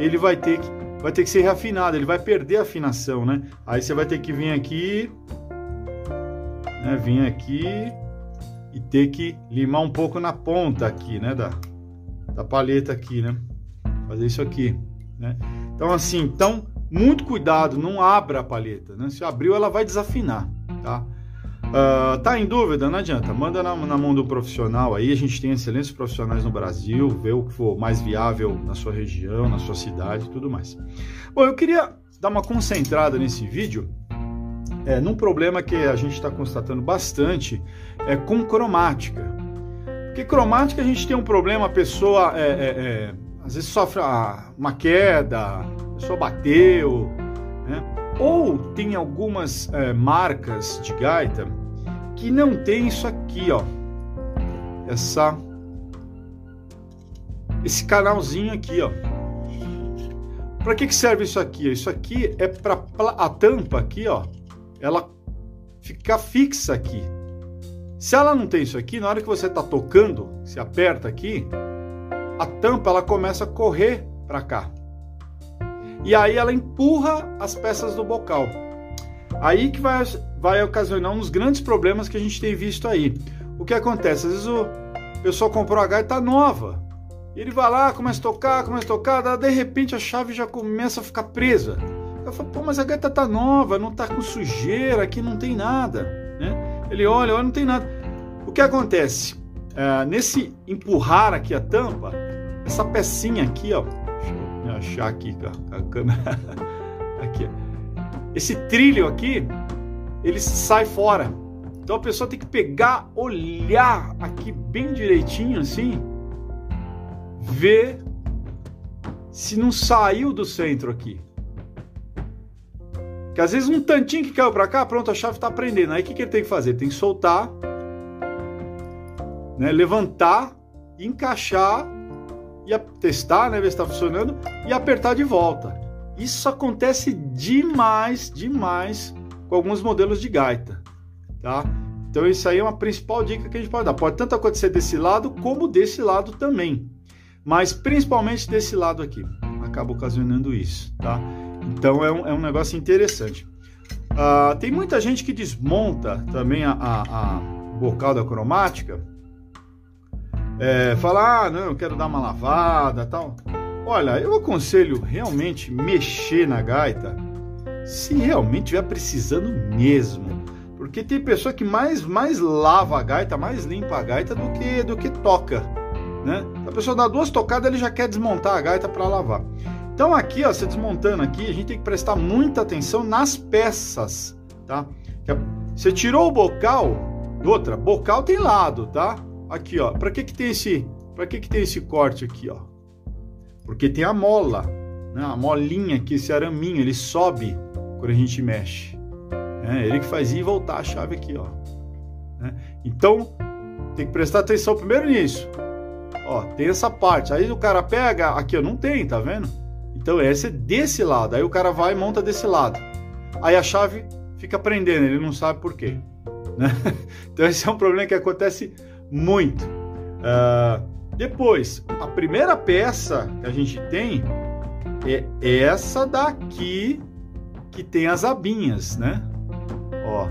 ele vai ter que vai ter que ser reafinado, ele vai perder a afinação, né? Aí você vai ter que vir aqui, né? Vir aqui e ter que limar um pouco na ponta aqui, né, da, da paleta aqui, né? Fazer isso aqui, né? Então assim, então muito cuidado, não abra a paleta, né? Se abriu, ela vai desafinar, tá? Uh, tá em dúvida? Não adianta, manda na, na, mão do profissional aí. A gente tem excelentes profissionais no Brasil, vê o que for mais viável na sua região, na sua cidade e tudo mais. Bom, eu queria dar uma concentrada nesse vídeo é, num problema que a gente está constatando bastante é com cromática. Porque cromática a gente tem um problema, a pessoa é, é, é às vezes sofre uma queda, a pessoa bateu, né? ou tem algumas é, marcas de gaita que não tem isso aqui, ó, essa esse canalzinho aqui, ó. Para que, que serve isso aqui? Isso aqui é para a tampa aqui, ó ela fica fixa aqui. Se ela não tem isso aqui, na hora que você está tocando, se aperta aqui, a tampa ela começa a correr para cá. E aí ela empurra as peças do bocal. Aí que vai, vai ocasionar dos grandes problemas que a gente tem visto aí. O que acontece? Às vezes o pessoal comprou a gaita nova. Ele vai lá, começa a tocar, começa a tocar, de repente a chave já começa a ficar presa. Eu falo, pô, mas a gaita tá nova, não tá com sujeira, aqui não tem nada. Né? Ele olha, olha, não tem nada. O que acontece? É, nesse empurrar aqui a tampa, essa pecinha aqui, ó, deixa eu achar aqui com a, câmera, aqui, esse trilho aqui, ele sai fora. Então a pessoa tem que pegar, olhar aqui bem direitinho assim, ver se não saiu do centro aqui. Que às vezes um tantinho que caiu para cá, pronto, a chave está prendendo. Aí o que, que ele tem que fazer? Tem que soltar, né, levantar, encaixar e testar, né, ver se está funcionando e apertar de volta. Isso acontece demais, demais com alguns modelos de gaita, tá? Então isso aí é uma principal dica que a gente pode dar. Pode tanto acontecer desse lado como desse lado também, mas principalmente desse lado aqui. Acaba ocasionando isso, tá? Então é um, é um negócio interessante. Uh, tem muita gente que desmonta também a, a, a bocal da cromática. É, fala, ah, não, eu quero dar uma lavada tal. Olha, eu aconselho realmente mexer na gaita se realmente estiver precisando mesmo. Porque tem pessoa que mais, mais lava a gaita, mais limpa a gaita do que, do que toca. Né? A pessoa dá duas tocadas, ele já quer desmontar a gaita para lavar. Então aqui, ó, você desmontando aqui, a gente tem que prestar muita atenção nas peças, tá? Você tirou o bocal, outra, bocal tem lado, tá? Aqui, ó, para que que tem esse, para que que tem esse corte aqui, ó? Porque tem a mola, né? A molinha aqui, esse araminho, ele sobe quando a gente mexe. É ele que faz ir e voltar a chave aqui, ó. Né? Então, tem que prestar atenção primeiro nisso. Ó, tem essa parte. Aí o cara pega, aqui, ó, não tem, tá vendo? Então essa é desse lado. Aí o cara vai e monta desse lado. Aí a chave fica prendendo, ele não sabe por quê. Né? Então esse é um problema que acontece muito. Uh, depois, a primeira peça que a gente tem é essa daqui que tem as abinhas, né? Ó,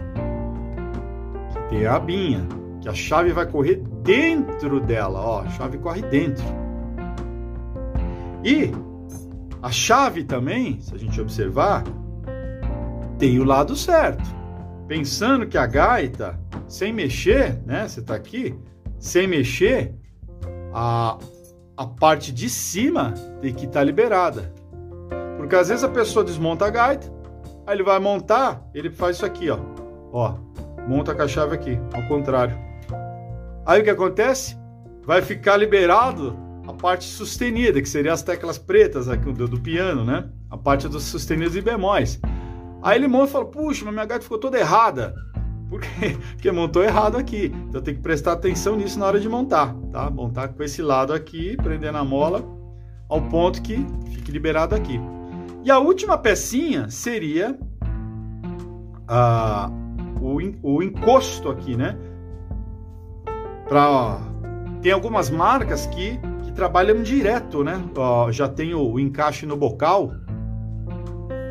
que tem a abinha, que a chave vai correr dentro dela, ó, a chave corre dentro. E a chave também, se a gente observar, tem o lado certo. Pensando que a gaita, sem mexer, né? Você tá aqui, sem mexer, a, a parte de cima tem que estar tá liberada. Porque às vezes a pessoa desmonta a gaita, aí ele vai montar, ele faz isso aqui, ó. Ó, monta com a chave aqui, ao contrário. Aí o que acontece? Vai ficar liberado a parte sustenida, que seria as teclas pretas aqui do, do piano, né? A parte dos sustenidos e bemóis. Aí ele monta e fala: Puxa, mas minha gaita ficou toda errada. Por quê? Porque montou errado aqui. Então tem que prestar atenção nisso na hora de montar, tá? Montar com esse lado aqui, prender na mola, ao ponto que fique liberado aqui. E a última pecinha seria a, o, o encosto aqui, né? Pra, tem algumas marcas que, que trabalham direto, né? Ó, já tem o, o encaixe no bocal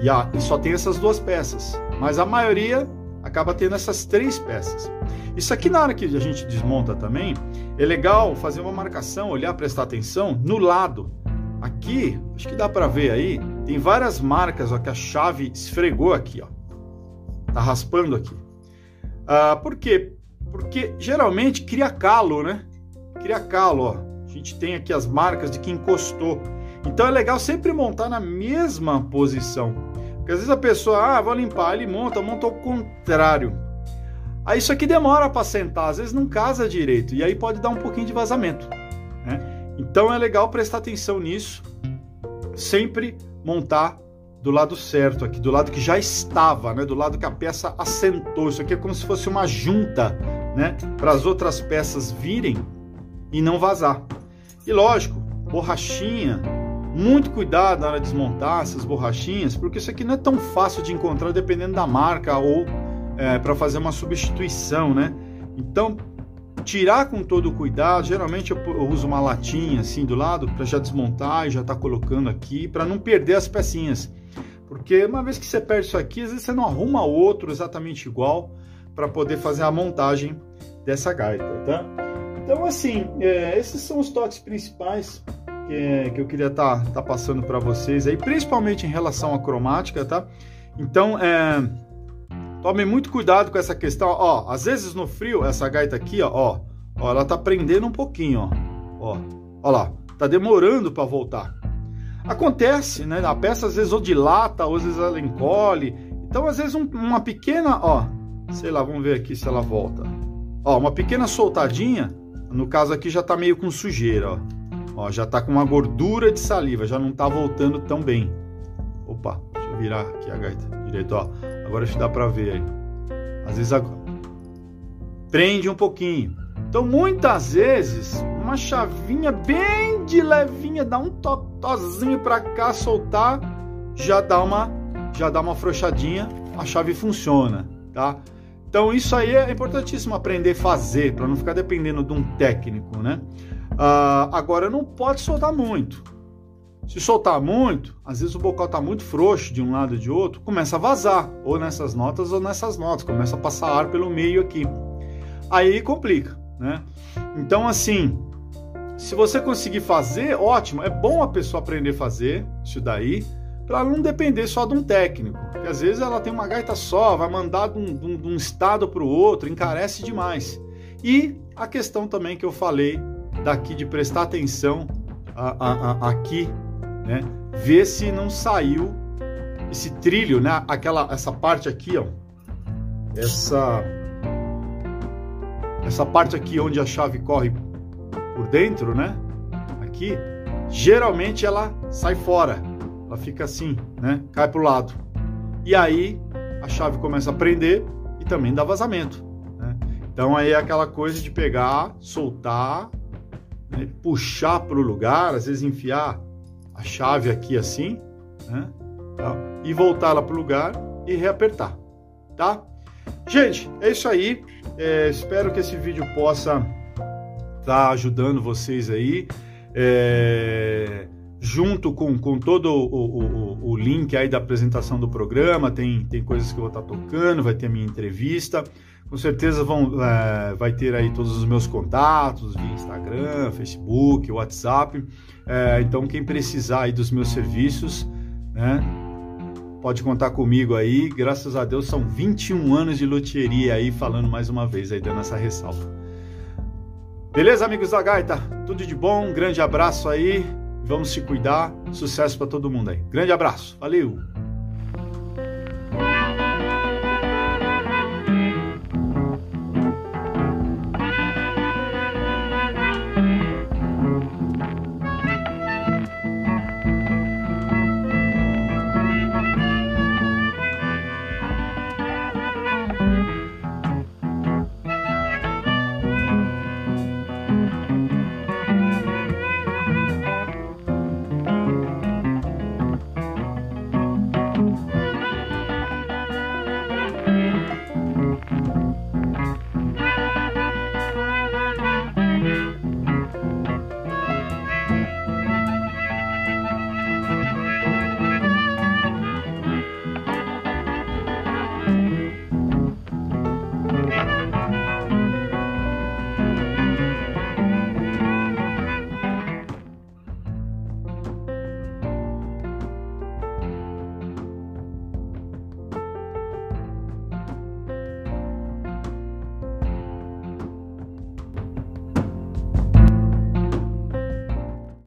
e, e só tem essas duas peças. Mas a maioria acaba tendo essas três peças. Isso aqui na hora que a gente desmonta também, é legal fazer uma marcação, olhar, prestar atenção no lado. Aqui, acho que dá para ver aí, tem várias marcas ó, que a chave esfregou aqui, ó. Tá raspando aqui. Ah, por quê? Porque geralmente cria calo, né? Cria calo, ó. A gente tem aqui as marcas de que encostou. Então é legal sempre montar na mesma posição. Porque às vezes a pessoa, ah, vou limpar, ele monta, monta ao contrário. Aí isso aqui demora para sentar, às vezes não casa direito, e aí pode dar um pouquinho de vazamento. Né? Então é legal prestar atenção nisso, sempre montar do lado certo aqui, do lado que já estava, né? do lado que a peça assentou. Isso aqui é como se fosse uma junta, né? Para as outras peças virem e não vazar. E lógico, borrachinha, muito cuidado na hora de desmontar essas borrachinhas, porque isso aqui não é tão fácil de encontrar dependendo da marca ou é, para fazer uma substituição, né? Então, tirar com todo o cuidado. Geralmente eu, uso uma latinha assim do lado para já desmontar e já tá colocando aqui para não perder as pecinhas. Porque uma vez que você perde isso aqui, às vezes você não arruma outro exatamente igual para poder fazer a montagem dessa gaita, tá? Então, assim, é, esses são os toques principais que, que eu queria estar tá, tá passando para vocês aí, principalmente em relação à cromática, tá? Então, é, tome muito cuidado com essa questão, ó, às vezes no frio, essa gaita aqui, ó, ó, ela tá prendendo um pouquinho, ó, ó, ó lá, tá demorando para voltar. Acontece, né? A peça às vezes ou dilata, ou às vezes ela encolhe. Então, às vezes um, uma pequena, ó, sei lá, vamos ver aqui se ela volta. Ó, uma pequena soltadinha, no caso aqui já tá meio com sujeira, ó. Ó, já tá com uma gordura de saliva, já não tá voltando tão bem. Opa, deixa eu virar aqui a gaita direito, ó. Agora acho que dá pra ver aí. Às vezes prende um pouquinho. Então, muitas vezes, uma chavinha bem de levinha, dá um totozinho para cá, soltar, já dá uma já dá uma afrouxadinha, a chave funciona, tá? Então isso aí é importantíssimo aprender a fazer para não ficar dependendo de um técnico, né? Uh, agora não pode soltar muito. Se soltar muito, às vezes o bocal está muito frouxo de um lado e de outro, começa a vazar, ou nessas notas ou nessas notas, começa a passar ar pelo meio aqui. Aí complica, né? Então, assim, se você conseguir fazer, ótimo, é bom a pessoa aprender a fazer isso daí, para não depender só de um técnico, porque às vezes ela tem uma gaita só, vai mandar de um, de um, de um estado para o outro, encarece demais. E a questão também que eu falei daqui de prestar atenção a, a, a, aqui, né? Ver se não saiu esse trilho, né? Aquela, essa parte aqui, ó. Essa, essa parte aqui onde a chave corre por dentro, né? Aqui, geralmente ela sai fora. Ela fica assim, né? Cai pro lado. E aí a chave começa a prender e também dá vazamento. Né? Então aí é aquela coisa de pegar, soltar né, puxar o lugar, às vezes enfiar a chave aqui assim, né, tá, e voltar lá para o lugar e reapertar. tá? Gente, é isso aí. É, espero que esse vídeo possa estar tá ajudando vocês aí. É, junto com, com todo o, o, o, link aí da apresentação do programa, tem, tem coisas que eu vou estar tá tocando, vai ter a minha entrevista. Com certeza vão, é, vai ter aí todos os meus contatos Instagram, Facebook, WhatsApp. É, então, quem precisar aí dos meus serviços, né? Pode contar comigo aí. Graças a Deus são 21 anos de loteria aí, falando mais uma vez aí, dando essa ressalva. Beleza, amigos da Gaita? Tudo de bom, um grande abraço aí. Vamos se cuidar. Sucesso para todo mundo aí. Grande abraço. Valeu!